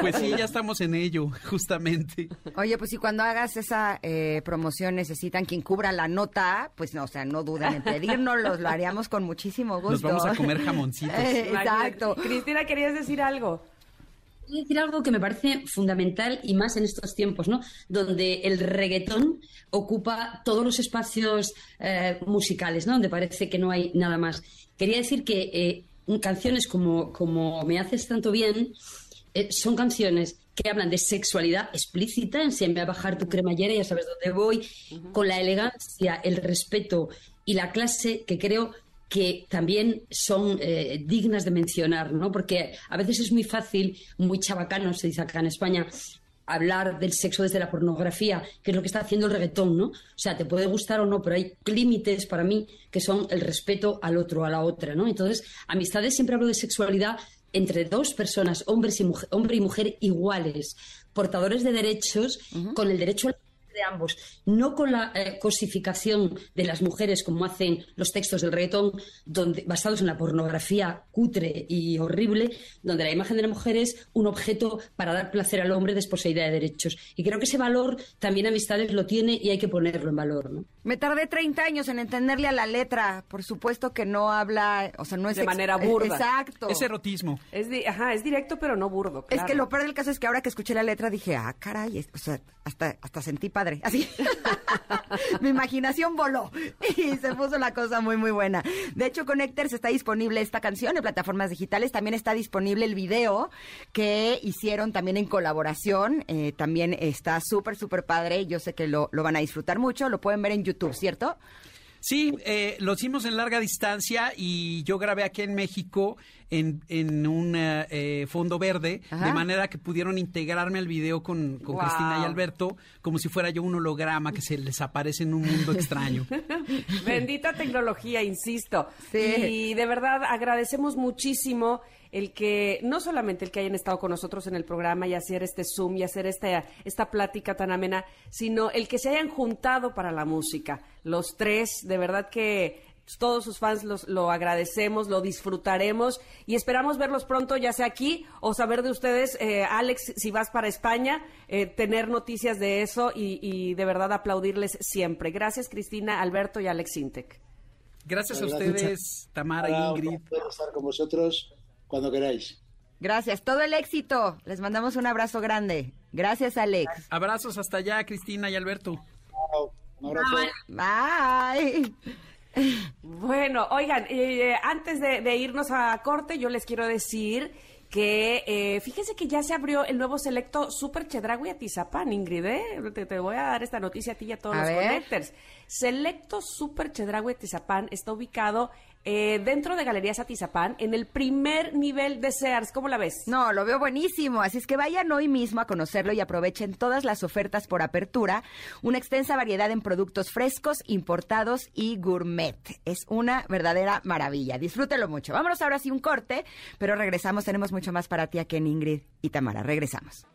Speaker 8: pues sí, ya estamos en ello, justamente.
Speaker 1: Oye, pues si cuando hagas esa eh, promoción necesitan quien cubra la nota, pues no, o sea, no duden en pedírnoslos, lo haríamos con muchísimo gusto.
Speaker 8: Nos vamos a comer jamoncitos.
Speaker 1: Eh, Exacto.
Speaker 2: Cristina, ¿querías decir algo?
Speaker 10: Quiero decir algo que me parece fundamental y más en estos tiempos, ¿no? Donde el reggaetón ocupa todos los espacios eh, musicales, ¿no? Donde parece que no hay nada más. Quería decir que eh, canciones como, como Me haces tanto bien eh, son canciones que hablan de sexualidad explícita, enséñame a bajar tu cremallera, ya sabes dónde voy, con la elegancia, el respeto y la clase que creo que también son eh, dignas de mencionar, ¿no? Porque a veces es muy fácil, muy chabacano, se dice acá en España, hablar del sexo desde la pornografía, que es lo que está haciendo el reggaetón, ¿no? O sea, te puede gustar o no, pero hay límites para mí que son el respeto al otro, a la otra, ¿no? Entonces, amistades siempre hablo de sexualidad entre dos personas, hombres y mujer, hombre y mujer iguales, portadores de derechos, con el derecho a la de ambos, no con la eh, cosificación de las mujeres como hacen los textos del reggaetón, donde, basados en la pornografía cutre y horrible, donde la imagen de la mujer es un objeto para dar placer al hombre de esposeidad de derechos. Y creo que ese valor también Amistades lo tiene y hay que ponerlo en valor. ¿no?
Speaker 1: Me tardé 30 años en entenderle a la letra. Por supuesto que no habla, o sea, no es
Speaker 2: De manera burda.
Speaker 1: Exacto.
Speaker 8: Es erotismo.
Speaker 2: Es, di- ajá, es directo, pero no burdo.
Speaker 1: Es
Speaker 2: claro.
Speaker 1: que lo peor del caso es que ahora que escuché la letra dije, ah, caray, es- o sea, hasta, hasta sentí padre. Así. Mi imaginación voló y se puso la cosa muy, muy buena. De hecho, Connectors está disponible esta canción en plataformas digitales. También está disponible el video que hicieron también en colaboración. Eh, también está súper, súper padre. Yo sé que lo, lo van a disfrutar mucho. Lo pueden ver en YouTube, ¿cierto?
Speaker 8: Sí, eh, lo hicimos en larga distancia y yo grabé aquí en México en, en un eh, eh, fondo verde,
Speaker 1: Ajá.
Speaker 8: de manera que pudieron integrarme al video con, con
Speaker 2: Wow.
Speaker 8: Cristina y Alberto como si fuera yo un holograma que se les aparece en un mundo extraño.
Speaker 2: Bendita tecnología, insisto.
Speaker 1: Sí.
Speaker 2: Y de verdad agradecemos muchísimo el que, no solamente el que hayan estado con nosotros en el programa y hacer este Zoom y hacer esta, esta plática tan amena, sino el que se hayan juntado para la música. Los tres, de verdad que todos sus fans los, lo agradecemos, lo disfrutaremos y esperamos verlos pronto, ya sea aquí o saber de ustedes, eh, Alex, si vas para España, eh, tener noticias de eso y, y de verdad aplaudirles siempre. Gracias, Cristina, Alberto y Alex Intec.
Speaker 8: Gracias a ustedes, Tamara
Speaker 9: un
Speaker 8: Ingrid.
Speaker 9: placer estar con vosotros cuando queráis.
Speaker 1: Gracias. Todo el éxito. Les mandamos un abrazo grande. Gracias, Alex.
Speaker 8: Abrazos hasta allá, Cristina y Alberto.
Speaker 9: Un abrazo.
Speaker 1: Bye.
Speaker 2: Bueno, oigan, eh, antes de, de irnos a corte, yo les quiero decir que eh, fíjense que ya se abrió el nuevo selecto Super Chedraui Atizapán, Ingrid, ¿eh? te, te voy a dar esta noticia a ti y a todos
Speaker 1: A
Speaker 2: los
Speaker 1: ver.
Speaker 2: connectors. Selecto Super Chedraui Atizapán está ubicado eh, dentro de Galerías Atizapán en el primer nivel de Sears. ¿Cómo la ves?
Speaker 1: No, lo veo buenísimo. Así es que vayan hoy mismo a conocerlo y aprovechen todas las ofertas por apertura. Una extensa variedad en productos frescos, importados y gourmet. Es una verdadera maravilla. Disfrútelo mucho. Vámonos ahora sí un corte, pero regresamos. Tenemos mucho más para ti aquí en Ingrid y Tamara. Regresamos.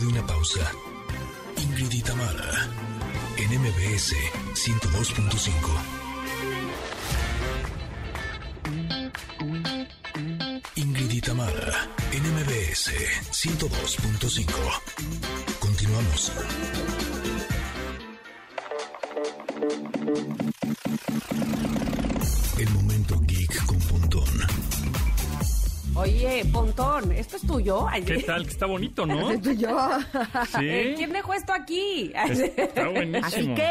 Speaker 3: De una pausa. Ingrid y Tamara, en MBS 102.5. Ingrid y Tamara, en MBS 102.5. Continuamos. El momento geek.
Speaker 2: Oye, Pontón, ¿esto es tuyo? Ay,
Speaker 11: ¿Qué tal? Que está bonito, ¿no?
Speaker 1: Soy yo.
Speaker 11: Sí.
Speaker 2: Eh, ¿Quién dejó esto aquí?
Speaker 11: Está buenísimo.
Speaker 1: Así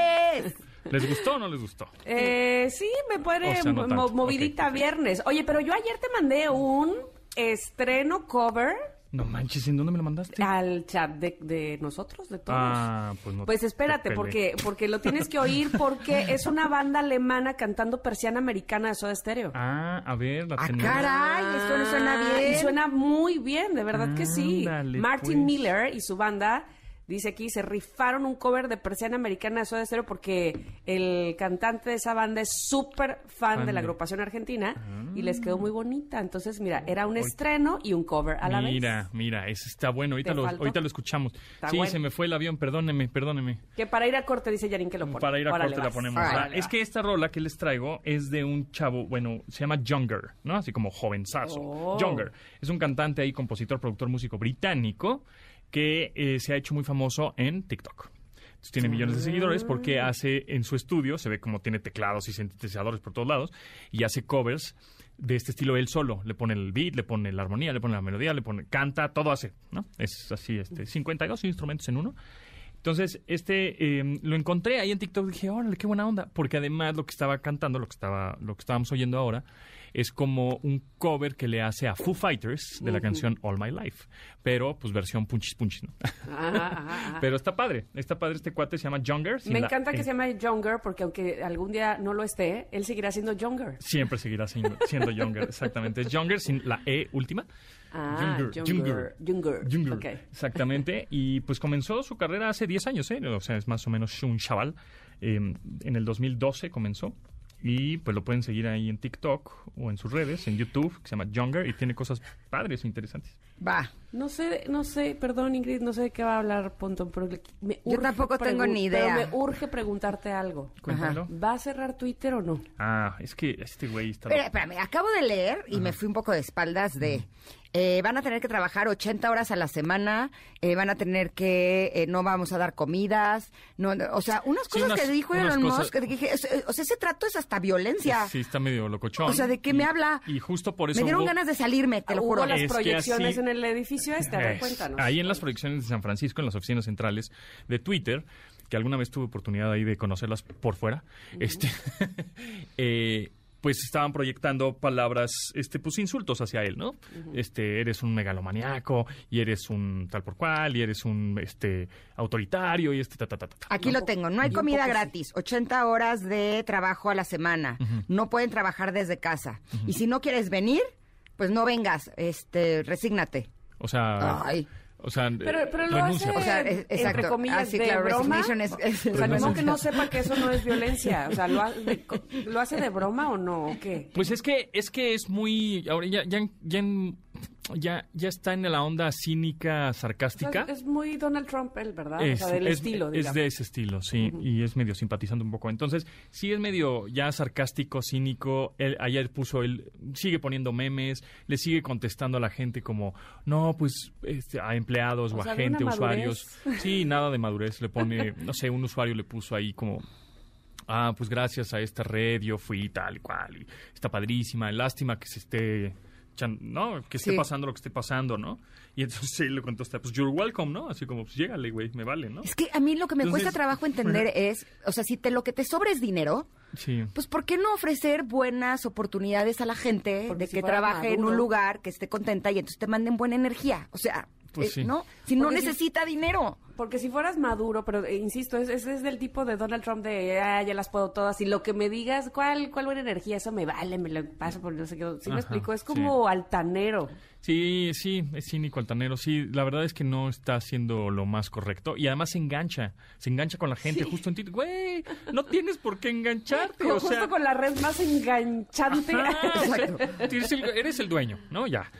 Speaker 1: es.
Speaker 11: ¿Les gustó o no les gustó?
Speaker 2: Eh, sí, me pone
Speaker 11: O sea, no tanto.
Speaker 2: mo- movidita viernes. Oye, pero yo ayer te mandé un estreno cover
Speaker 11: No manches, ¿en dónde me lo mandaste?
Speaker 2: al chat de, de nosotros, de todos.
Speaker 11: Ah, pues no.
Speaker 2: Pues
Speaker 11: te
Speaker 2: espérate, porque, porque lo tienes que oír porque es una banda alemana cantando persiana americana de Soda Stereo.
Speaker 11: Ah, a ver, la
Speaker 1: Ah,
Speaker 11: tenemos.
Speaker 1: caray, esto no suena
Speaker 2: Ah,
Speaker 1: bien.
Speaker 2: Y suena muy bien, de verdad que sí.
Speaker 11: Ándale,
Speaker 2: Martin
Speaker 11: pues.
Speaker 2: Miller y su banda, dice aquí, se rifaron un cover de persiana americana de Soda Stereo porque el cantante de esa banda es súper fan, de la agrupación argentina y les quedó muy bonita. Entonces, mira, era un estreno y un cover a la vez.
Speaker 11: Mira, mira, está bueno. Ahorita
Speaker 2: ¿Te
Speaker 11: lo, ahorita lo escuchamos.
Speaker 2: Está
Speaker 11: sí,
Speaker 2: bueno.
Speaker 11: se me fue el avión, perdóneme, perdóneme.
Speaker 2: Que para ir a corte, dice Yarin que lo pone.
Speaker 11: Para ir a corte la ponemos. Ah. Es que esta rola que les traigo es de un chavo, bueno, se llama Younger, ¿no? Así como jovenzazo.
Speaker 2: Oh.
Speaker 11: Younger. Es un cantante ahí, compositor, productor, músico británico que eh, se ha hecho muy famoso en TikTok. Entonces, tiene millones de seguidores porque
Speaker 2: Ah.
Speaker 11: hace en su estudio, se ve como tiene teclados y sintetizadores por todos lados, y hace covers de este estilo él solo. Le pone el beat, le pone la armonía, le pone la melodía, le pone, canta, todo hace, ¿no? Es así, este, 52 instrumentos en uno. Entonces, este eh, lo encontré ahí en TikTok dije, órale, qué buena onda. Porque además lo que estaba cantando, lo que estaba, lo que estábamos oyendo ahora, es como un cover que le hace a Foo Fighters de la canción All My Life. Pero, pues, versión punchis punchis, ¿no?
Speaker 2: Ajá, ajá, ajá.
Speaker 11: Pero está padre, está padre este cuate, se llama Younger.
Speaker 2: Me
Speaker 11: la
Speaker 2: encanta que se llame Younger porque aunque algún día no lo esté, él seguirá siendo Younger.
Speaker 11: Siempre seguirá siendo, siendo Younger, exactamente. Es Younger sin la E última.
Speaker 2: Ah,
Speaker 11: Younger,
Speaker 2: Younger. Younger.
Speaker 11: Younger,
Speaker 2: Ok.
Speaker 11: exactamente. Y pues comenzó su carrera hace 10 años, ¿eh? O sea, es más o menos un chaval. Eh, en el 2012 comenzó. Y pues lo pueden seguir ahí en TikTok o en sus redes, en YouTube, que se llama Younger, y tiene cosas padres, interesantes.
Speaker 1: Va.
Speaker 2: No sé, no sé, perdón Ingrid, no sé de qué va a hablar Pontón, pero me
Speaker 1: Yo
Speaker 2: urge
Speaker 1: tampoco tengo ni
Speaker 2: pero
Speaker 1: idea.
Speaker 2: me urge preguntarte algo.
Speaker 11: Cuéntamelo.
Speaker 2: ¿Va a cerrar Twitter o no?
Speaker 11: Ah, es que este güey está...
Speaker 1: Espera, espérame, acabo de leer y me fui un poco de espaldas de... eh, van a tener que trabajar 80 horas a la semana, eh, van a tener que... eh, no vamos a dar comidas, no, no, o sea, unas
Speaker 11: Sí,
Speaker 1: cosas
Speaker 11: unas-
Speaker 1: que dijo Elon
Speaker 11: cosas-
Speaker 1: Musk, que dije, eh, o sea, ese trato es hasta violencia.
Speaker 11: Sí, está medio locochón.
Speaker 1: O sea, ¿de qué me habla?
Speaker 11: Y justo por eso
Speaker 1: me dieron
Speaker 11: hubo-
Speaker 1: ganas de salirme, te lo
Speaker 2: Hubo
Speaker 1: juro.
Speaker 2: las
Speaker 11: Es que
Speaker 2: proyecciones
Speaker 11: así-
Speaker 2: en el edificio
Speaker 11: Es-
Speaker 2: cuéntanos.
Speaker 11: Ahí en las proyecciones de San Francisco, en las oficinas centrales de Twitter, que alguna vez tuve oportunidad ahí de conocerlas por fuera, este, eh, pues estaban proyectando palabras, este, pues insultos hacia él, ¿no? Este, eres un megalomaniaco y eres un tal por cual y eres un, este, autoritario y este, ta, ta, ta, ta.
Speaker 1: Aquí lo tengo. No hay comida gratis. 80 horas de trabajo a la semana. No pueden trabajar desde casa. Y si no quieres venir, pues no vengas. Este, resígnate.
Speaker 11: O sea,
Speaker 1: Ay.
Speaker 11: o sea,
Speaker 2: Pero, pero lo
Speaker 11: renuncia.
Speaker 2: hace,
Speaker 1: O sea, es-
Speaker 2: entre
Speaker 1: exacto.
Speaker 2: comillas,
Speaker 1: Ah, sí,
Speaker 2: de
Speaker 1: claro,
Speaker 2: broma.
Speaker 1: es- es-
Speaker 2: o sea, no que no sepa que eso no es violencia. O sea, ¿lo, ha- de- ¿lo hace de broma o no? ¿O qué?
Speaker 11: Pues es que es que es muy ahora ya ya ya, en- ya, ya está en la onda cínica
Speaker 2: O sea,
Speaker 11: sarcástica.
Speaker 2: es, es muy Donald Trump él, ¿verdad?
Speaker 11: Es,
Speaker 2: o sea, del
Speaker 11: es-
Speaker 2: estilo,
Speaker 11: es
Speaker 2: digamos.
Speaker 11: de ese estilo, sí, y es medio simpatizando un poco. Entonces, sí es medio ya sarcástico, cínico. Él, ayer puso, él sigue poniendo memes, le sigue contestando a la gente como, no, pues este, a empleados o,
Speaker 2: O
Speaker 11: a
Speaker 2: sea,
Speaker 11: gente, usuarios. Sí, nada de madurez. Le pone, no sé, un usuario le puso ahí como, ah, pues gracias a esta red yo fui tal y cual, y está padrísima, lástima que se esté, ¿no? Que esté
Speaker 1: Sí.
Speaker 11: pasando lo que esté pasando, ¿no? Y entonces él le contesta, pues you're welcome, ¿no? Así como, pues llégale, güey, me vale, ¿no?
Speaker 1: Es que a mí lo que me
Speaker 11: Entonces-
Speaker 1: cuesta trabajo entender es, o sea, si te lo que te sobra es dinero,
Speaker 11: Sí.
Speaker 1: pues ¿por qué no ofrecer buenas oportunidades a la gente
Speaker 2: Porque
Speaker 1: de
Speaker 2: si
Speaker 1: que trabaje en un lugar, que esté contenta y entonces te manden buena energía? O sea,
Speaker 11: Pues
Speaker 1: eh,
Speaker 11: sí.
Speaker 1: ¿no? Si no
Speaker 2: Porque si-
Speaker 1: necesita dinero.
Speaker 2: Porque si fueras maduro, pero eh, insisto, es, es, es del tipo de Donald Trump de, ah, ya las puedo todas, y lo que me digas, ¿cuál, cuál buena energía? Eso me vale, me lo paso por no sé qué. ¿Sí me explico? Es
Speaker 11: sí.
Speaker 2: como altanero.
Speaker 11: Sí, sí, es cínico, altanero. Sí, la verdad es que no está haciendo lo más correcto. Y además se engancha. Se engancha con la gente justo en ti. Güey, no tienes por qué engancharte. O
Speaker 2: Justo
Speaker 11: sea,
Speaker 2: con la red más enganchante.
Speaker 11: Ajá, eres, el, eres el dueño, ¿no? Ya.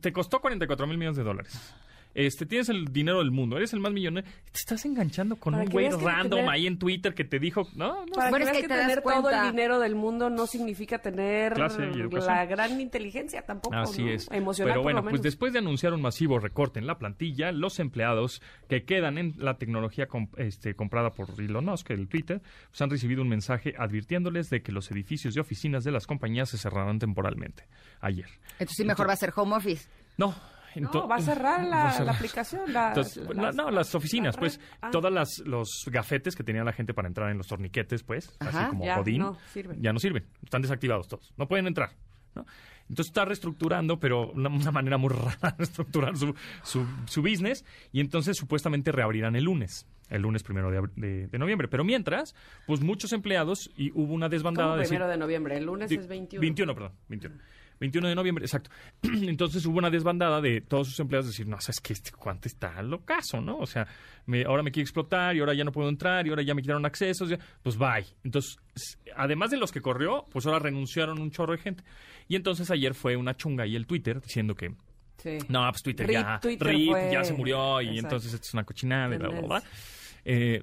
Speaker 11: Te costó 44 mil millones de dólares. Este, tienes el dinero del mundo, eres el más millonario. Te estás enganchando con un güey random
Speaker 2: tener-
Speaker 11: ahí en Twitter que te dijo, no, no
Speaker 2: Para
Speaker 1: Bueno,
Speaker 2: que
Speaker 1: es que
Speaker 2: que
Speaker 1: te das
Speaker 2: tener todo el dinero del mundo no significa tener
Speaker 11: Clase y educación.
Speaker 2: la gran inteligencia tampoco,
Speaker 11: Así
Speaker 2: ¿no?
Speaker 11: es.
Speaker 2: Emocional
Speaker 11: Pero bueno, pues después de anunciar un masivo recorte en la plantilla, los empleados que quedan en la tecnología este, comprada por Elon Musk, el Twitter, pues han recibido un mensaje advirtiéndoles de que los edificios y oficinas de las compañías se cerrarán temporalmente. Ayer.
Speaker 1: Entonces sí, mejor va a ser home office.
Speaker 11: No.
Speaker 2: No, va a cerrar la, aplicación. la-
Speaker 11: Entonces,
Speaker 2: las-
Speaker 11: no, no, las oficinas,
Speaker 2: la
Speaker 11: pues.
Speaker 2: Ah.
Speaker 11: todas las los gafetes que tenía la gente para entrar en los torniquetes, pues,
Speaker 1: Ajá.
Speaker 11: así como
Speaker 2: Ya
Speaker 11: Godín,
Speaker 2: no sirven.
Speaker 11: ya no sirven, están desactivados todos, no pueden entrar, ¿no? Entonces está reestructurando, pero una, una manera muy rara de reestructurar su, su, su business y entonces supuestamente reabrirán el lunes, el lunes primero de, de- de noviembre. Pero mientras, pues muchos empleados y hubo una desbandada
Speaker 2: ¿Cómo
Speaker 11: de
Speaker 2: primero de noviembre? El lunes es 21.
Speaker 11: 21, perdón, 21. 21 de noviembre, exacto. Entonces hubo una desbandada de todos sus empleados decir, no, sabes que este cuánto está locazo, ¿no? O sea, me- ahora me quiere explotar y ahora ya no puedo entrar y ahora ya me quitaron accesos, ya- pues bye. Entonces, además de los que corrió, pues ahora renunciaron un chorro de gente. Y entonces ayer fue una chunga y el Twitter diciendo que
Speaker 2: Sí.
Speaker 11: no, pues Twitter ya,
Speaker 2: Twitter fue-
Speaker 11: ya se murió y
Speaker 2: Exacto.
Speaker 11: entonces esto es una cochinada y bla, bla, bla. Eh,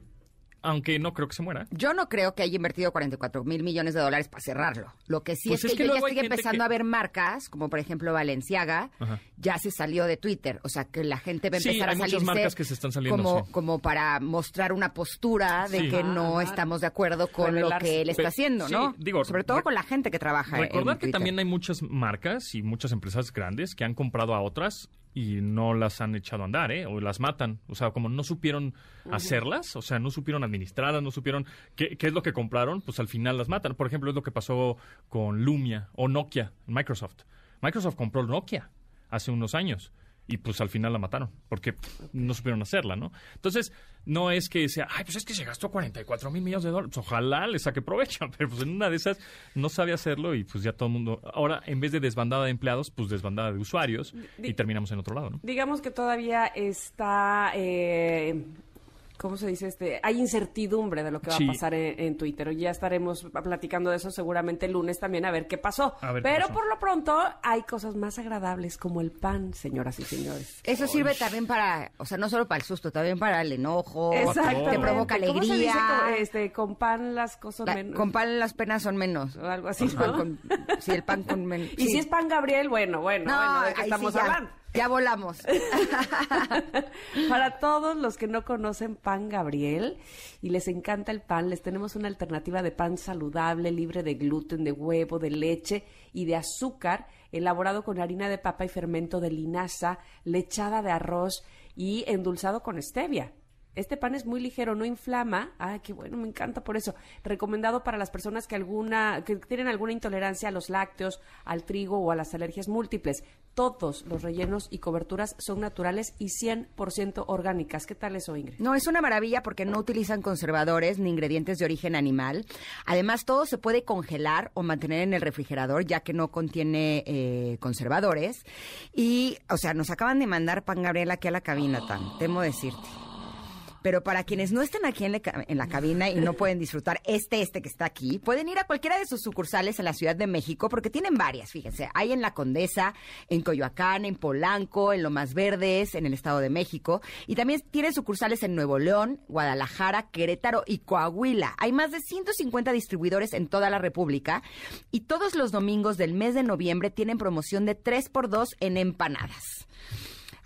Speaker 11: aunque no creo que se muera.
Speaker 1: Yo no creo que haya invertido 44 mil millones de dólares para cerrarlo. Lo que sí
Speaker 11: Pues
Speaker 1: es,
Speaker 11: es
Speaker 1: que,
Speaker 11: que
Speaker 1: yo ya estoy empezando
Speaker 11: que-
Speaker 1: a ver marcas, como por ejemplo Valenciaga,
Speaker 11: Ajá.
Speaker 1: ya se salió de Twitter. O sea, que la gente va a
Speaker 11: Sí,
Speaker 1: empezar
Speaker 11: hay
Speaker 1: a
Speaker 11: muchas
Speaker 1: salirse
Speaker 11: marcas que se están saliendo,
Speaker 1: como,
Speaker 11: sí.
Speaker 1: como para mostrar una postura de
Speaker 11: Sí.
Speaker 1: que no
Speaker 2: Ah,
Speaker 1: estamos de acuerdo con lo que él está
Speaker 11: Pero-
Speaker 1: haciendo,
Speaker 11: sí,
Speaker 1: ¿no?
Speaker 11: digo,
Speaker 1: Sobre todo con la gente que trabaja en
Speaker 11: Recordar que
Speaker 1: Twitter.
Speaker 11: también hay muchas marcas y muchas empresas grandes que han comprado a otras y no las han echado a andar, ¿eh? O las matan. O sea, como no supieron hacerlas, o sea, no supieron administrarlas, no supieron qué, qué es lo que compraron, pues al final las matan. Por ejemplo, es lo que pasó con Lumia o Nokia, Microsoft. Microsoft compró Nokia hace unos años y pues al final la mataron porque no supieron hacerla, ¿no? Entonces, no es que sea, ay, pues es que se gastó 44 mil millones de dólares, Pues ojalá le saque provecho, pero pues en una de esas no sabe hacerlo y pues ya todo el mundo, ahora en vez de desbandada de empleados, pues desbandada de usuarios y terminamos en otro lado, ¿no?
Speaker 2: Digamos que todavía está eh, ¿cómo se dice? este Hay incertidumbre de lo que va
Speaker 11: Sí.
Speaker 2: a pasar en, en Twitter. Ya estaremos platicando de eso seguramente el lunes también a ver qué pasó.
Speaker 11: Ver
Speaker 2: Pero
Speaker 11: pasó.
Speaker 2: por lo pronto hay cosas más agradables como el pan, señoras y señores.
Speaker 1: Eso sirve también para, o sea, no solo para el susto, también para el enojo.
Speaker 2: Exactamente.
Speaker 1: Te provoca
Speaker 2: ¿Cómo se dice?
Speaker 1: alegría.
Speaker 2: Como, este, con pan las cosas
Speaker 1: La-
Speaker 2: menos.
Speaker 1: con pan las penas son menos.
Speaker 2: O algo así,
Speaker 1: El pan
Speaker 2: ¿no?
Speaker 1: con- sí, el pan con menos.
Speaker 2: Y si es pan Gabriel, bueno, bueno, bueno, ¿de qué
Speaker 1: sí
Speaker 2: estamos hablando?
Speaker 1: Ya volamos.
Speaker 2: Para todos los que no conocen Pan Gabriel y les encanta el pan, les tenemos una alternativa de pan saludable, libre de gluten, de huevo, de leche y de azúcar, elaborado con harina de papa y fermento de linaza, lechada de arroz y endulzado con stevia. Este pan es muy ligero, no inflama. Ay, qué bueno, me encanta por eso. Recomendado para las personas que alguna que tienen alguna intolerancia a los lácteos, al trigo o a las alergias múltiples. Todos los rellenos y coberturas son naturales y 100% orgánicas. ¿Qué tal eso, Ingrid?
Speaker 1: No, es una maravilla porque no utilizan conservadores ni ingredientes de origen animal. Además, todo se puede congelar o mantener en el refrigerador, ya que no contiene eh, conservadores. Y, o sea, nos acaban de mandar pan Gabriel aquí a la cabina, tan, temo decirte. Pero para quienes no estén aquí en la, en la cabina y no pueden disfrutar este, este que está aquí, pueden ir a cualquiera de sus sucursales en la Ciudad de México, porque tienen varias, fíjense. Hay en La Condesa, en Coyoacán, en Polanco, en Lomas Verdes, en el Estado de México. Y también tienen sucursales en Nuevo León, Guadalajara, Querétaro y Coahuila. Hay más de 150 distribuidores en toda la República. Y todos los domingos del mes de noviembre tienen promoción de 3x2 en empanadas.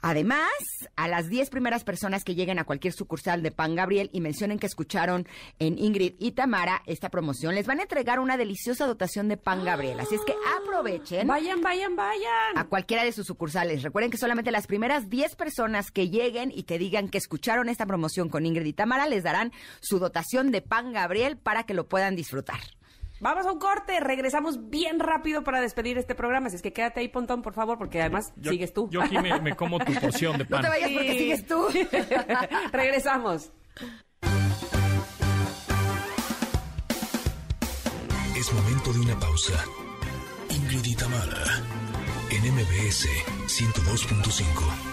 Speaker 1: Además, a las 10 primeras personas que lleguen a cualquier sucursal de Pan Gabriel y mencionen que escucharon en Ingrid y Tamara esta promoción, les van a entregar una deliciosa dotación de Pan Gabriel. Así es que aprovechen.
Speaker 2: Vayan, vayan, vayan.
Speaker 1: A cualquiera de sus sucursales. Recuerden que solamente las primeras 10 personas que lleguen y que digan que escucharon esta promoción con Ingrid y Tamara les darán su dotación de Pan Gabriel para que lo puedan disfrutar.
Speaker 2: Vamos a un corte, regresamos bien rápido para despedir este programa. Así es que quédate ahí, Pontón, por favor, porque además
Speaker 11: Yo-
Speaker 2: sigues tú.
Speaker 11: Yo aquí me, me como tu porción de
Speaker 1: No
Speaker 11: pan.
Speaker 1: te vayas porque
Speaker 2: Sí.
Speaker 1: sigues tú.
Speaker 2: regresamos.
Speaker 3: Es momento de una pausa. Ingrid y Tamara, en MBS 102.5.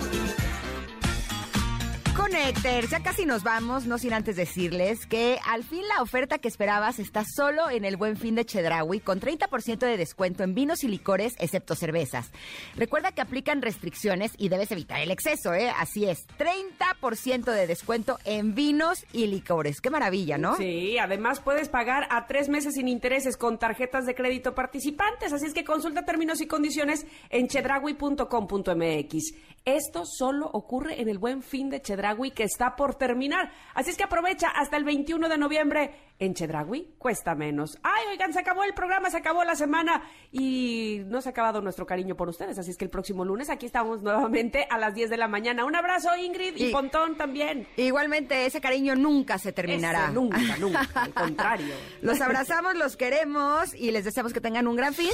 Speaker 1: Connecters, ya casi nos vamos, no sin antes decirles que al fin la oferta que esperabas está solo en el Buen Fin de Chedraui con 30% de descuento en vinos y licores, excepto cervezas. Recuerda que aplican restricciones y debes evitar el exceso, ¿eh? Así es, 30% de descuento en vinos y licores. Qué maravilla, ¿no?
Speaker 2: Sí, además puedes pagar a tres meses sin intereses con tarjetas de crédito participantes. Así es que consulta términos y condiciones en chedragui.com.mx. Esto solo ocurre en el buen fin de Chedragui que está por terminar. Así es que aprovecha hasta el 21 de noviembre. En Chedragui cuesta menos. Ay, oigan, se acabó el programa, se acabó la semana y no se ha acabado nuestro cariño por ustedes. Así es que el próximo lunes aquí estamos nuevamente a las 10 de la mañana. Un abrazo, Ingrid, y,
Speaker 1: Y-
Speaker 2: Pontón también.
Speaker 1: Igualmente, ese cariño nunca se terminará.
Speaker 2: Ese nunca, nunca, al contrario.
Speaker 1: Los abrazamos, los queremos y les deseamos que tengan un gran fin.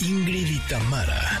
Speaker 3: Ingrid y Tamara